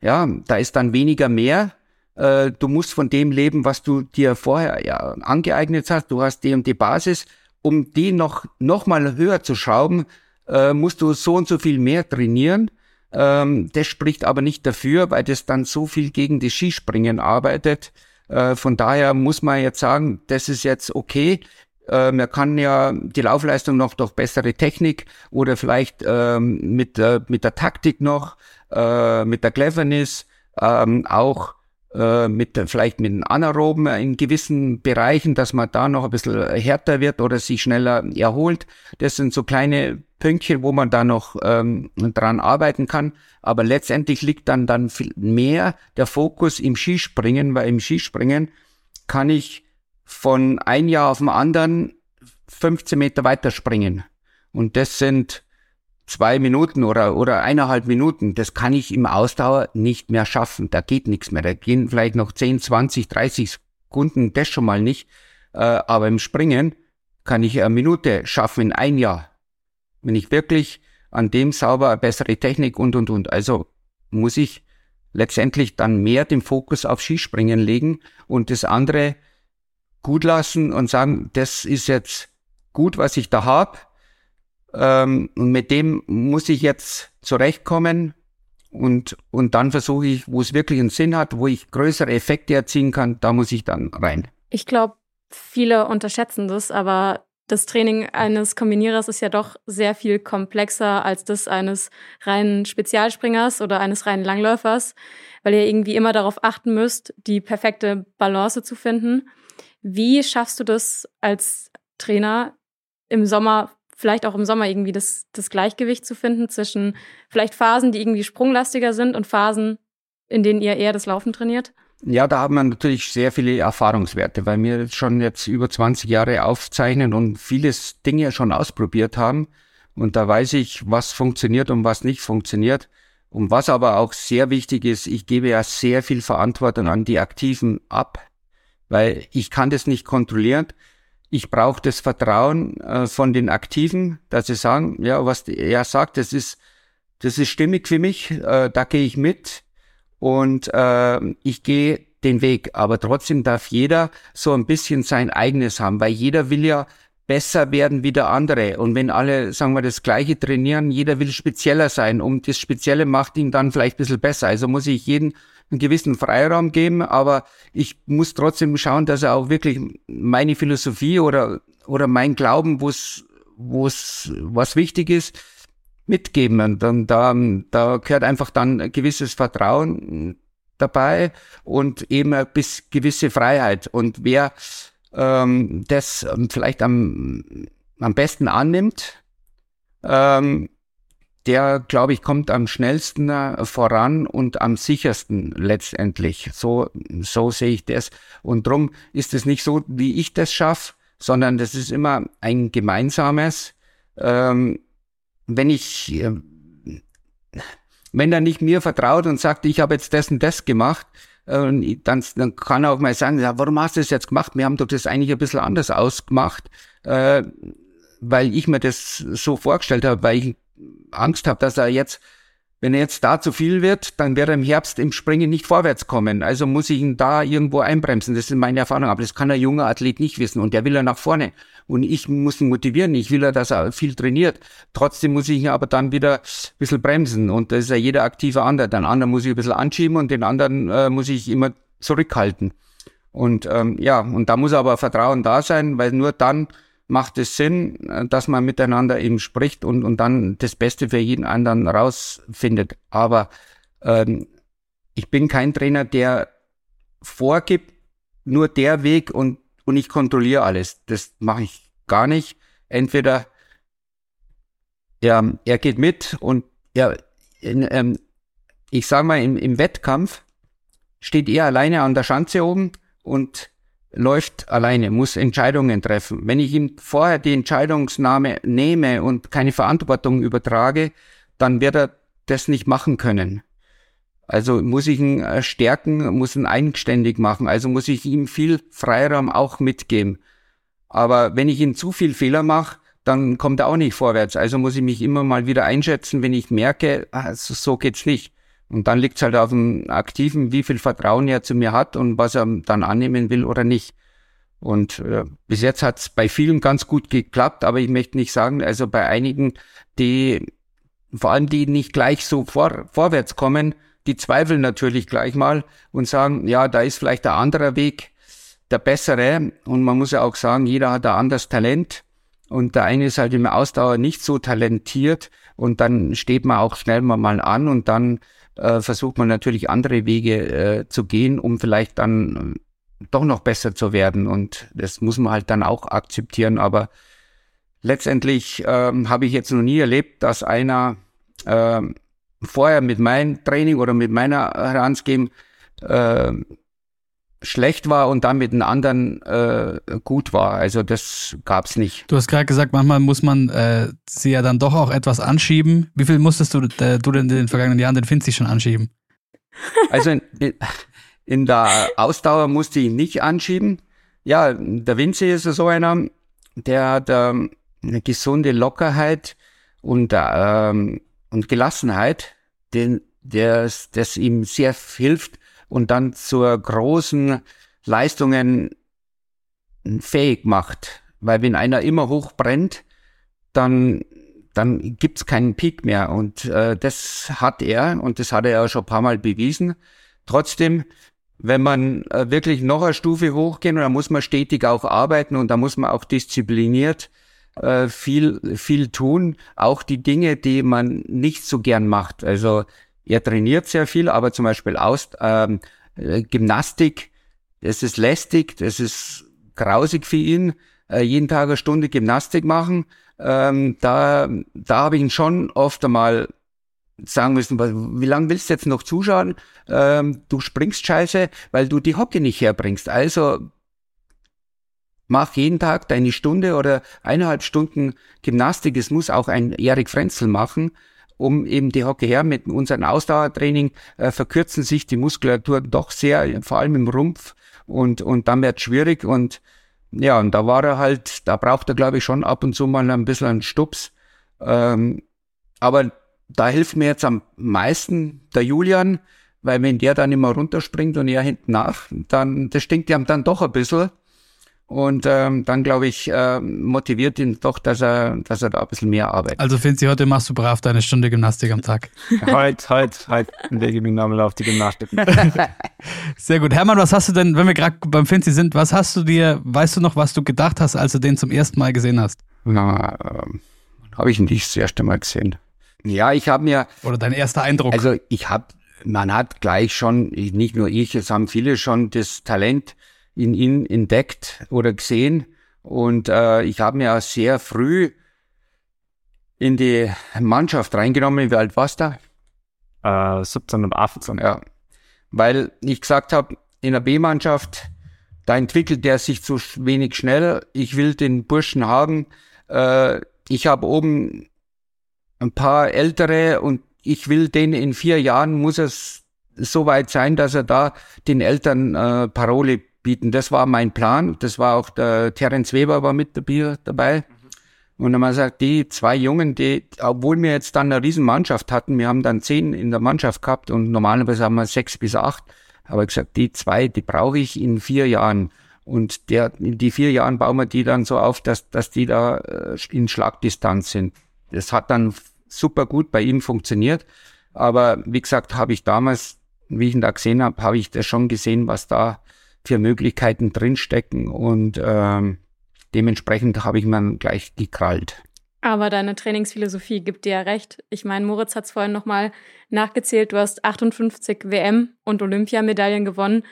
ja, da ist dann weniger mehr, äh, du musst von dem leben, was du dir vorher ja, angeeignet hast. Du hast die und die Basis. Um die noch, noch mal höher zu schrauben, äh, musst du so und so viel mehr trainieren. Ähm, das spricht aber nicht dafür, weil das dann so viel gegen das Skispringen arbeitet. Äh, von daher muss man jetzt sagen, das ist jetzt okay. Äh, man kann ja die Laufleistung noch durch bessere Technik oder vielleicht ähm, mit, äh, mit der Taktik noch, äh, mit der Cleverness ähm, auch mit vielleicht mit den Anaeroben in gewissen Bereichen, dass man da noch ein bisschen härter wird oder sich schneller erholt. Das sind so kleine Pünktchen, wo man da noch ähm, dran arbeiten kann. Aber letztendlich liegt dann dann viel mehr der Fokus im Skispringen, weil im Skispringen kann ich von ein Jahr auf den anderen 15 Meter weiter springen. Und das sind zwei Minuten oder, oder eineinhalb Minuten, das kann ich im Ausdauer nicht mehr schaffen. Da geht nichts mehr. Da gehen vielleicht noch 10, 20, 30 Sekunden, das schon mal nicht. Äh, aber im Springen kann ich eine Minute schaffen in ein Jahr. Wenn ich wirklich an dem sauber eine bessere Technik und, und, und. Also muss ich letztendlich dann mehr den Fokus auf Skispringen legen und das andere gut lassen und sagen, das ist jetzt gut, was ich da hab ähm, mit dem muss ich jetzt zurechtkommen und, und dann versuche ich, wo es wirklich einen Sinn hat, wo ich größere Effekte erzielen kann, da muss ich dann rein. Ich glaube, viele unterschätzen das, aber das Training eines Kombinierers ist ja doch sehr viel komplexer als das eines reinen Spezialspringers oder eines reinen Langläufers, weil ihr irgendwie immer darauf achten müsst, die perfekte Balance zu finden. Wie schaffst du das als Trainer im Sommer vielleicht auch im Sommer irgendwie das, das Gleichgewicht zu finden zwischen vielleicht Phasen, die irgendwie sprunglastiger sind und Phasen, in denen ihr eher das Laufen trainiert? Ja, da haben wir natürlich sehr viele Erfahrungswerte, weil wir schon jetzt über 20 Jahre aufzeichnen und vieles Dinge schon ausprobiert haben. Und da weiß ich, was funktioniert und was nicht funktioniert. Und was aber auch sehr wichtig ist, ich gebe ja sehr viel Verantwortung an die Aktiven ab, weil ich kann das nicht kontrollieren ich brauche das Vertrauen äh, von den Aktiven, dass sie sagen, ja, was er sagt, das ist das ist stimmig für mich, äh, da gehe ich mit und äh, ich gehe den Weg. Aber trotzdem darf jeder so ein bisschen sein eigenes haben, weil jeder will ja besser werden wie der andere. Und wenn alle, sagen wir, das Gleiche trainieren, jeder will spezieller sein und das Spezielle macht ihn dann vielleicht ein bisschen besser. Also muss ich jeden einen gewissen Freiraum geben, aber ich muss trotzdem schauen, dass er auch wirklich meine Philosophie oder, oder mein Glauben, wo es, wo es, was wichtig ist, mitgeben. Und dann, da, da gehört einfach dann ein gewisses Vertrauen dabei und eben bis gewisse Freiheit. Und wer ähm, das vielleicht am, am besten annimmt, ähm, der, glaube ich, kommt am schnellsten äh, voran und am sichersten letztendlich. So, so sehe ich das. Und drum ist es nicht so, wie ich das schaffe, sondern das ist immer ein gemeinsames. Ähm, wenn ich, äh, wenn er nicht mir vertraut und sagt, ich habe jetzt und das gemacht, äh, dann, dann kann er auch mal sagen, ja, warum hast du das jetzt gemacht? Wir haben doch das eigentlich ein bisschen anders ausgemacht, äh, weil ich mir das so vorgestellt habe, weil ich Angst habe, dass er jetzt wenn er jetzt da zu viel wird, dann wird er im Herbst im Springen nicht vorwärts kommen. Also muss ich ihn da irgendwo einbremsen. Das ist meine Erfahrung. Aber das kann ein junger Athlet nicht wissen. Und der will er nach vorne. Und ich muss ihn motivieren. Ich will er, dass er viel trainiert. Trotzdem muss ich ihn aber dann wieder ein bisschen bremsen. Und das ist ja jeder aktive andere. Den anderen muss ich ein bisschen anschieben und den anderen äh, muss ich immer zurückhalten. Und ähm, ja, und da muss aber Vertrauen da sein, weil nur dann macht es Sinn, äh, dass man miteinander eben spricht und, und dann das Beste für jeden anderen rausfindet. Aber ähm, ich bin kein Trainer, der vorgibt, nur der Weg und, und ich kontrolliere alles. Das mache ich gar nicht. Entweder er, er geht mit und er, ähm, ich sage mal, im, im Wettkampf steht er alleine an der Schanze oben und läuft alleine, muss Entscheidungen treffen. Wenn ich ihm vorher die Entscheidungsnahme nehme und keine Verantwortung übertrage, dann wird er das nicht machen können. Also muss ich ihn äh, stärken, muss ihn eigenständig machen. Also muss ich ihm viel Freiraum auch mitgeben. Aber wenn ich ihm zu viel Fehler mache, dann kommt er auch nicht vorwärts. Also muss ich mich immer mal wieder einschätzen, wenn ich merke, also so geht's nicht. Und dann liegt es halt auf dem Aktiven, wie viel Vertrauen er zu mir hat und was er dann annehmen will oder nicht. Und äh, bis jetzt hat es bei vielen ganz gut geklappt, aber ich möchte nicht sagen, also bei einigen, die vor allem die nicht gleich so vor, vorwärts kommen, die zweifeln natürlich gleich mal und sagen, ja, da ist vielleicht der andere Weg der bessere. Und man muss ja auch sagen, jeder hat ein anderes Talent. Und der eine ist halt im Ausdauer nicht so talentiert und dann steht man auch schnell mal an und dann äh, versucht man natürlich andere Wege äh, zu gehen, um vielleicht dann äh, doch noch besser zu werden. Und das muss man halt dann auch akzeptieren. Aber letztendlich ähm, habe ich jetzt noch nie erlebt, dass einer äh, vorher mit meinem Training oder mit meiner Herangehen äh, schlecht war und dann mit den anderen äh, gut war. Also das gab's nicht. Du hast gerade gesagt, manchmal muss man äh, sie ja dann doch auch etwas anschieben. Wie viel musstest du, äh, du denn in den vergangenen Jahren den Finzi schon anschieben? Also in, in der Ausdauer musste ich ihn nicht anschieben. Ja, der Vinci ist so einer, der hat ähm, eine gesunde Lockerheit und, ähm, und Gelassenheit, den, der, das ihm sehr hilft, und dann zur großen Leistungen fähig macht. Weil wenn einer immer hoch brennt, dann, dann gibt's keinen Peak mehr. Und äh, das hat er und das hat er ja schon ein paar Mal bewiesen. Trotzdem, wenn man äh, wirklich noch eine Stufe hochgehen, dann muss man stetig auch arbeiten und da muss man auch diszipliniert äh, viel, viel tun. Auch die Dinge, die man nicht so gern macht. Also er trainiert sehr viel, aber zum Beispiel aus ähm, äh, Gymnastik, das ist lästig, das ist grausig für ihn. Äh, jeden Tag eine Stunde Gymnastik machen. Ähm, da da habe ich ihn schon oft einmal sagen müssen, wie lange willst du jetzt noch zuschauen? Ähm, du springst scheiße, weil du die Hocke nicht herbringst. Also mach jeden Tag deine Stunde oder eineinhalb Stunden Gymnastik. Es muss auch ein Erik Frenzel machen um eben die Hocke her mit unserem Ausdauertraining äh, verkürzen sich die Muskulaturen doch sehr, vor allem im Rumpf und, und dann wird schwierig und ja, und da war er halt, da braucht er glaube ich schon ab und zu mal ein bisschen einen Stups. Ähm, aber da hilft mir jetzt am meisten der Julian, weil wenn der dann immer runterspringt und er hinten nach, dann, das stinkt ihm dann doch ein bisschen. Und ähm, dann, glaube ich, äh, motiviert ihn doch, dass er, dass er da ein bisschen mehr arbeitet. Also Finzi, heute machst du brav deine Stunde Gymnastik am Tag. [laughs] heute, heute, heute lege ich mich nochmal auf die Gymnastik. [laughs] Sehr gut. Hermann, was hast du denn, wenn wir gerade beim Finzi sind, was hast du dir, weißt du noch, was du gedacht hast, als du den zum ersten Mal gesehen hast? Na, ähm, habe ich ihn nicht das erste Mal gesehen. Ja, ich habe mir. Oder dein erster Eindruck? Also ich habe, man hat gleich schon, nicht nur ich, es haben viele schon das Talent in ihn entdeckt oder gesehen. Und äh, ich habe mir auch sehr früh in die Mannschaft reingenommen. Wie alt warst du da? Äh, 17 und 18. Ja. Weil ich gesagt habe, in der B-Mannschaft, da entwickelt der sich zu wenig schnell. Ich will den Burschen haben. Äh, ich habe oben ein paar ältere und ich will den in vier Jahren muss es so weit sein, dass er da den Eltern äh, Parole bieten. Das war mein Plan. Das war auch der Terence Weber war mit dabei. Und dann haben wir gesagt, die zwei Jungen, die, obwohl wir jetzt dann eine Riesenmannschaft hatten, wir haben dann zehn in der Mannschaft gehabt und normalerweise haben wir sechs bis acht, aber ich gesagt, die zwei, die brauche ich in vier Jahren. Und der, in die vier Jahren bauen wir die dann so auf, dass, dass die da äh, in Schlagdistanz sind. Das hat dann super gut bei ihm funktioniert. Aber wie gesagt, habe ich damals, wie ich ihn da gesehen habe, habe ich das schon gesehen, was da für Möglichkeiten drinstecken und ähm, dementsprechend habe ich mir gleich gekrallt. Aber deine Trainingsphilosophie gibt dir ja recht. Ich meine, Moritz hat es vorhin nochmal nachgezählt. Du hast 58 WM- und Olympiamedaillen gewonnen.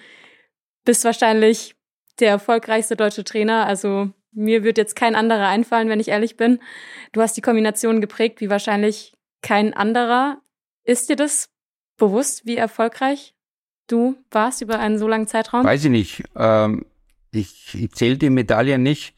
Bist wahrscheinlich der erfolgreichste deutsche Trainer. Also mir wird jetzt kein anderer einfallen, wenn ich ehrlich bin. Du hast die Kombination geprägt wie wahrscheinlich kein anderer. Ist dir das bewusst, wie erfolgreich du warst über einen so langen Zeitraum? Weiß ich nicht. Ähm, ich, ich zähle die Medaillen nicht.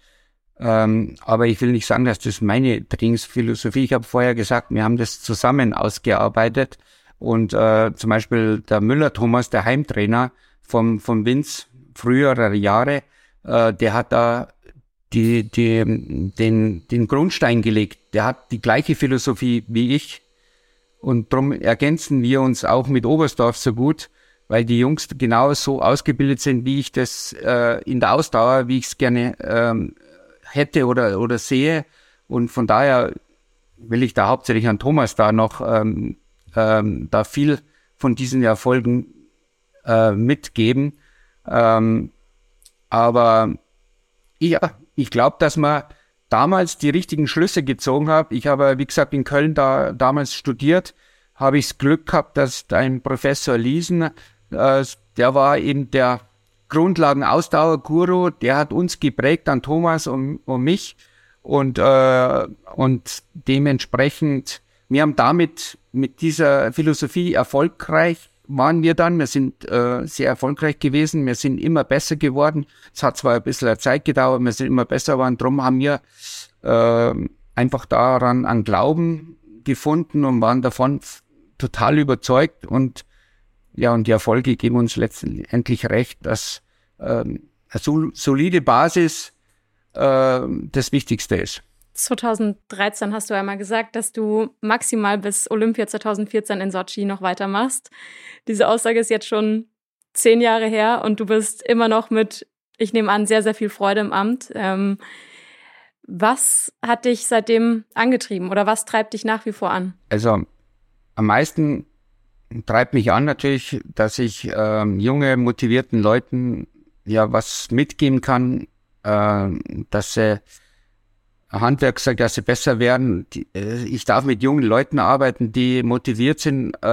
Ähm, aber ich will nicht sagen, dass das meine Trainingsphilosophie. Ich habe vorher gesagt, wir haben das zusammen ausgearbeitet. Und äh, zum Beispiel der Müller Thomas, der Heimtrainer vom, vom Winz früherer Jahre, äh, der hat da die, die, den, den Grundstein gelegt. Der hat die gleiche Philosophie wie ich. Und darum ergänzen wir uns auch mit Oberstdorf so gut weil die Jungs genau so ausgebildet sind, wie ich das äh, in der Ausdauer, wie ich es gerne ähm, hätte oder, oder sehe. Und von daher will ich da hauptsächlich an Thomas da noch ähm, ähm, da viel von diesen Erfolgen äh, mitgeben. Ähm, aber ja, ich glaube, dass man damals die richtigen Schlüsse gezogen hat. Ich habe, wie gesagt, in Köln da damals studiert, habe ich das Glück gehabt, dass ein Professor Liesen äh, der war eben der Grundlagen-Ausdauer-Guru, der hat uns geprägt an Thomas und, und mich und, äh, und dementsprechend, wir haben damit mit dieser Philosophie erfolgreich waren wir dann. Wir sind äh, sehr erfolgreich gewesen. Wir sind immer besser geworden. Es hat zwar ein bisschen Zeit gedauert, wir sind immer besser geworden. Darum haben wir äh, einfach daran an Glauben gefunden und waren davon total überzeugt und ja, und die Erfolge geben uns letztendlich recht, dass ähm, eine solide Basis äh, das Wichtigste ist. 2013 hast du einmal gesagt, dass du maximal bis Olympia 2014 in Sochi noch weitermachst. Diese Aussage ist jetzt schon zehn Jahre her und du bist immer noch mit, ich nehme an, sehr, sehr viel Freude im Amt. Ähm, was hat dich seitdem angetrieben oder was treibt dich nach wie vor an? Also am meisten treibt mich an natürlich, dass ich ähm, junge, motivierten Leuten ja was mitgeben kann, äh, dass sie Handwerk sagt, dass sie besser werden. Die, äh, ich darf mit jungen Leuten arbeiten, die motiviert sind, äh,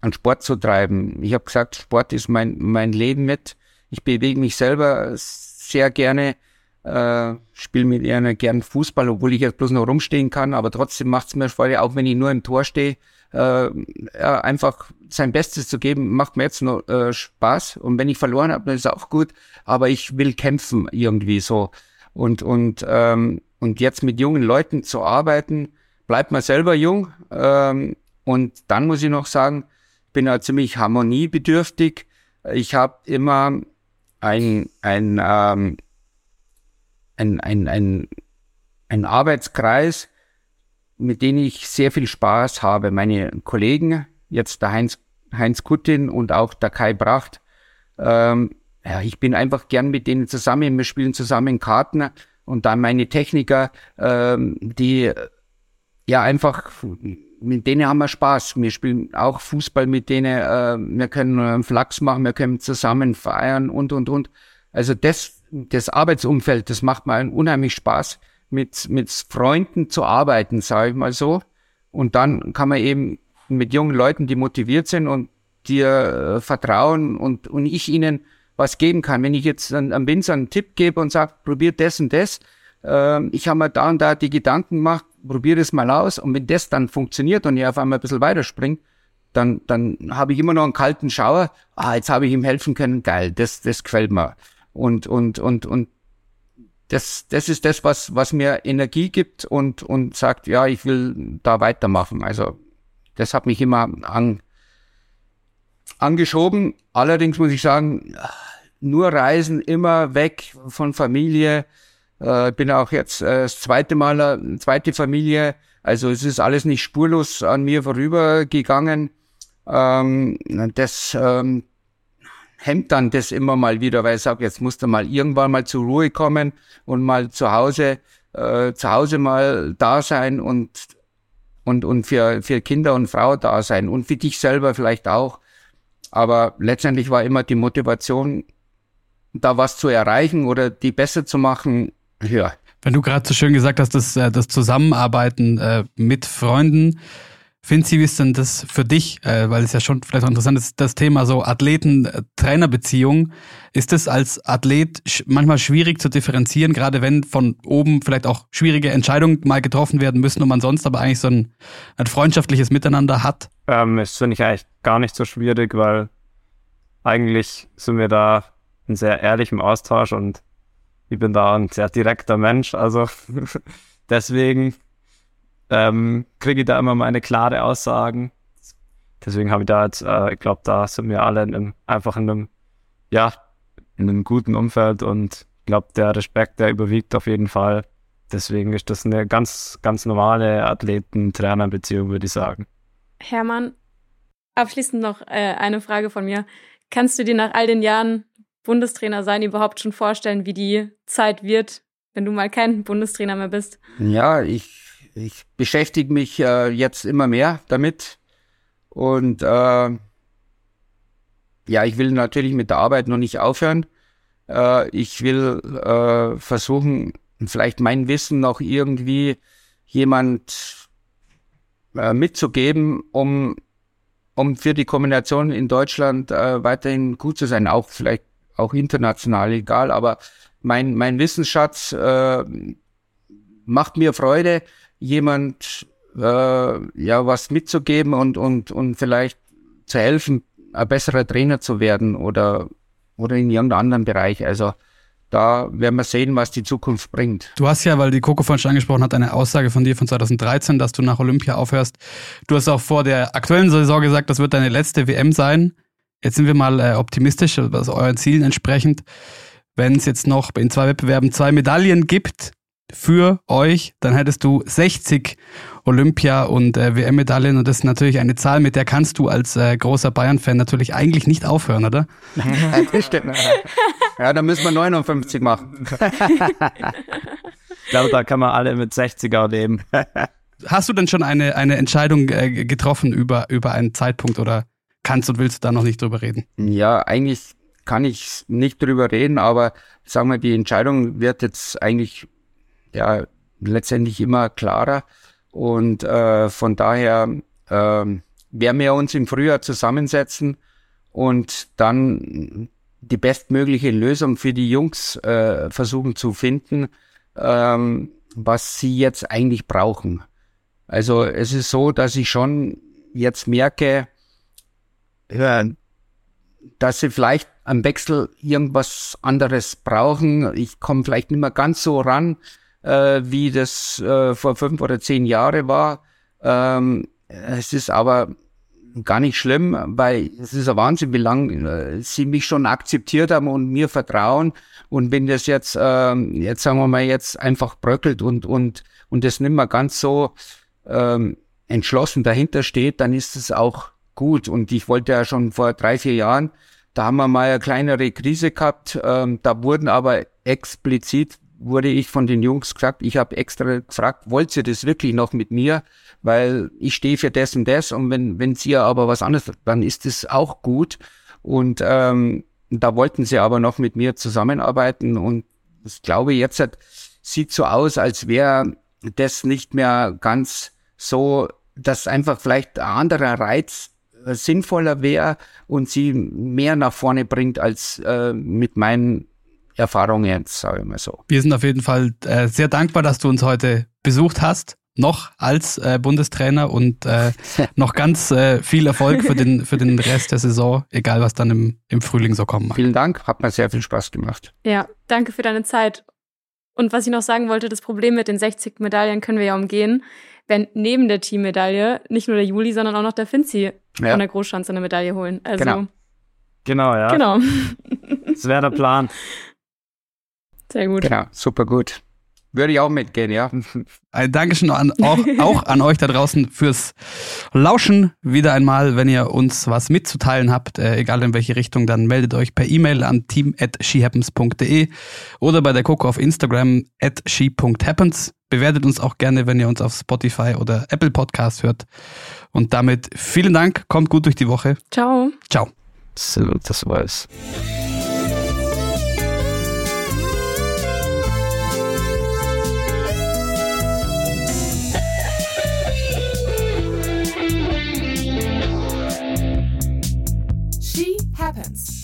an Sport zu treiben. Ich habe gesagt, Sport ist mein, mein Leben mit. Ich bewege mich selber sehr gerne, äh, spiele mit ihnen gern Fußball, obwohl ich jetzt bloß noch rumstehen kann, aber trotzdem macht es mir Freude, auch wenn ich nur im Tor stehe äh, einfach sein Bestes zu geben, macht mir jetzt nur äh, Spaß. Und wenn ich verloren habe, dann ist es auch gut. Aber ich will kämpfen irgendwie so. Und, und, ähm, und jetzt mit jungen Leuten zu arbeiten, bleibt man selber jung. Ähm, und dann muss ich noch sagen, bin ja ziemlich harmoniebedürftig. Ich habe immer ein, ein, ähm, ein, ein, ein, ein Arbeitskreis, mit denen ich sehr viel Spaß habe. Meine Kollegen, jetzt der Heinz, Heinz Kuttin und auch der Kai Bracht. Ähm, ja, ich bin einfach gern mit denen zusammen. Wir spielen zusammen Karten und dann meine Techniker, ähm, die ja einfach mit denen haben wir Spaß. Wir spielen auch Fußball mit denen. Äh, wir können einen Flachs machen, wir können zusammen feiern und und und. Also das, das Arbeitsumfeld, das macht mir unheimlich Spaß, mit mit Freunden zu arbeiten, sage ich mal so. Und dann kann man eben mit jungen Leuten, die motiviert sind und dir äh, vertrauen und und ich ihnen was geben kann. Wenn ich jetzt einem Winzer einen Tipp gebe und sage, probiert das und das, äh, ich habe mir da und da die Gedanken gemacht, probiere es mal aus und wenn das dann funktioniert und ich auf einmal ein bisschen weiterspringe, dann, dann habe ich immer noch einen kalten Schauer. Ah, jetzt habe ich ihm helfen können. Geil, das, das gefällt mir. Und, und, und, und das, das ist das, was, was mir Energie gibt und, und sagt, ja, ich will da weitermachen. Also, das hat mich immer an, angeschoben. Allerdings muss ich sagen, nur Reisen, immer weg von Familie, äh, bin auch jetzt äh, das zweite Mal, äh, zweite Familie. Also es ist alles nicht spurlos an mir vorübergegangen. Ähm, das ähm, hemmt dann das immer mal wieder, weil ich sage, jetzt musst du mal irgendwann mal zur Ruhe kommen und mal zu Hause, äh, zu Hause mal da sein und und und für für Kinder und Frau da sein und für dich selber vielleicht auch. Aber letztendlich war immer die Motivation, da was zu erreichen oder die besser zu machen, ja. Wenn du gerade so schön gesagt hast, dass äh, das Zusammenarbeiten äh, mit Freunden, Finzi, wie ist denn das für dich? Äh, weil es ja schon vielleicht auch interessant ist, das Thema so Athleten-Trainerbeziehung. Ist es als Athlet manchmal schwierig zu differenzieren, gerade wenn von oben vielleicht auch schwierige Entscheidungen mal getroffen werden müssen und man sonst aber eigentlich so ein, ein freundschaftliches Miteinander hat? Ähm, das finde ich eigentlich gar nicht so schwierig, weil eigentlich sind wir da in sehr ehrlichem Austausch und ich bin da ein sehr direkter Mensch, also [laughs] deswegen ähm, kriege ich da immer meine klare Aussagen. Deswegen habe ich da jetzt, äh, ich glaube, da sind wir alle in einem, einfach in einem, ja, in einem guten Umfeld und ich glaube, der Respekt, der überwiegt auf jeden Fall. Deswegen ist das eine ganz, ganz normale Athleten-Trainer-Beziehung, würde ich sagen. Hermann, abschließend noch äh, eine Frage von mir. Kannst du dir nach all den Jahren Bundestrainer sein überhaupt schon vorstellen, wie die Zeit wird, wenn du mal kein Bundestrainer mehr bist? Ja, ich, ich beschäftige mich äh, jetzt immer mehr damit. Und äh, ja, ich will natürlich mit der Arbeit noch nicht aufhören. Äh, ich will äh, versuchen, vielleicht mein Wissen noch irgendwie jemand äh, mitzugeben, um um für die Kombination in Deutschland äh, weiterhin gut zu sein, auch vielleicht auch international, egal, aber mein, mein Wissensschatz äh, macht mir Freude, jemand äh, ja was mitzugeben und, und, und vielleicht zu helfen, ein besserer Trainer zu werden oder, oder in irgendeinem anderen Bereich. Also da werden wir sehen, was die Zukunft bringt. Du hast ja, weil die Coco vorhin schon angesprochen hat, eine Aussage von dir von 2013, dass du nach Olympia aufhörst. Du hast auch vor der aktuellen Saison gesagt, das wird deine letzte WM sein. Jetzt sind wir mal äh, optimistisch, was euren Zielen entsprechend. Wenn es jetzt noch in zwei Wettbewerben zwei Medaillen gibt für euch, dann hättest du 60 Olympia- und äh, WM-Medaillen und das ist natürlich eine Zahl, mit der kannst du als äh, großer Bayern-Fan natürlich eigentlich nicht aufhören, oder? das stimmt. [laughs] Ja, dann müssen wir 59 machen. ich glaube, da kann man alle mit 60er leben. Hast du denn schon eine, eine Entscheidung äh, getroffen über, über einen Zeitpunkt oder kannst und willst du da noch nicht drüber reden? Ja, eigentlich kann ich nicht drüber reden, aber sagen wir, die Entscheidung wird jetzt eigentlich ja letztendlich immer klarer und äh, von daher äh, werden wir uns im Frühjahr zusammensetzen und dann die bestmögliche Lösung für die Jungs äh, versuchen zu finden, ähm, was sie jetzt eigentlich brauchen. Also es ist so, dass ich schon jetzt merke, ja, dass sie vielleicht am Wechsel irgendwas anderes brauchen. Ich komme vielleicht nicht mehr ganz so ran, äh, wie das äh, vor fünf oder zehn Jahren war. Ähm, es ist aber gar nicht schlimm, weil es ist ein Wahnsinn, wie lange äh, sie mich schon akzeptiert haben und mir vertrauen. Und wenn das jetzt, ähm, jetzt sagen wir mal, jetzt einfach bröckelt und und und das nicht mehr ganz so ähm, entschlossen dahinter steht, dann ist es auch gut. Und ich wollte ja schon vor drei, vier Jahren, da haben wir mal eine kleinere Krise gehabt. Ähm, da wurden aber explizit, wurde ich von den Jungs gesagt, ich habe extra gefragt, wollt ihr das wirklich noch mit mir? Weil ich stehe für das und das und wenn, wenn sie aber was anderes, dann ist es auch gut. Und ähm, da wollten sie aber noch mit mir zusammenarbeiten und ich glaube, jetzt hat, sieht so aus, als wäre das nicht mehr ganz so, dass einfach vielleicht ein anderer Reiz äh, sinnvoller wäre und sie mehr nach vorne bringt als äh, mit meinen Erfahrungen jetzt, sage ich mal so. Wir sind auf jeden Fall äh, sehr dankbar, dass du uns heute besucht hast noch als äh, Bundestrainer und äh, [laughs] noch ganz äh, viel Erfolg für den, für den Rest der Saison, egal was dann im, im Frühling so kommen mag. Vielen Dank, hat mir sehr viel Spaß gemacht. Ja, danke für deine Zeit. Und was ich noch sagen wollte, das Problem mit den 60 Medaillen können wir ja umgehen, wenn neben der Teammedaille nicht nur der Juli, sondern auch noch der Finzi ja. von der Großschanze eine Medaille holen. Also, genau. Genau, ja. Genau. Das wäre der Plan. [laughs] Sehr gut. Genau, super gut. Würde ich auch mitgehen, ja. [laughs] Ein Dankeschön an, auch, auch an euch da draußen fürs Lauschen. Wieder einmal, wenn ihr uns was mitzuteilen habt, äh, egal in welche Richtung, dann meldet euch per E-Mail an team.shehappens.de oder bei der Coco auf Instagram at she.happens. Bewertet uns auch gerne, wenn ihr uns auf Spotify oder Apple Podcast hört. Und damit vielen Dank, kommt gut durch die Woche. Ciao. Ciao. So, das war's. Happens.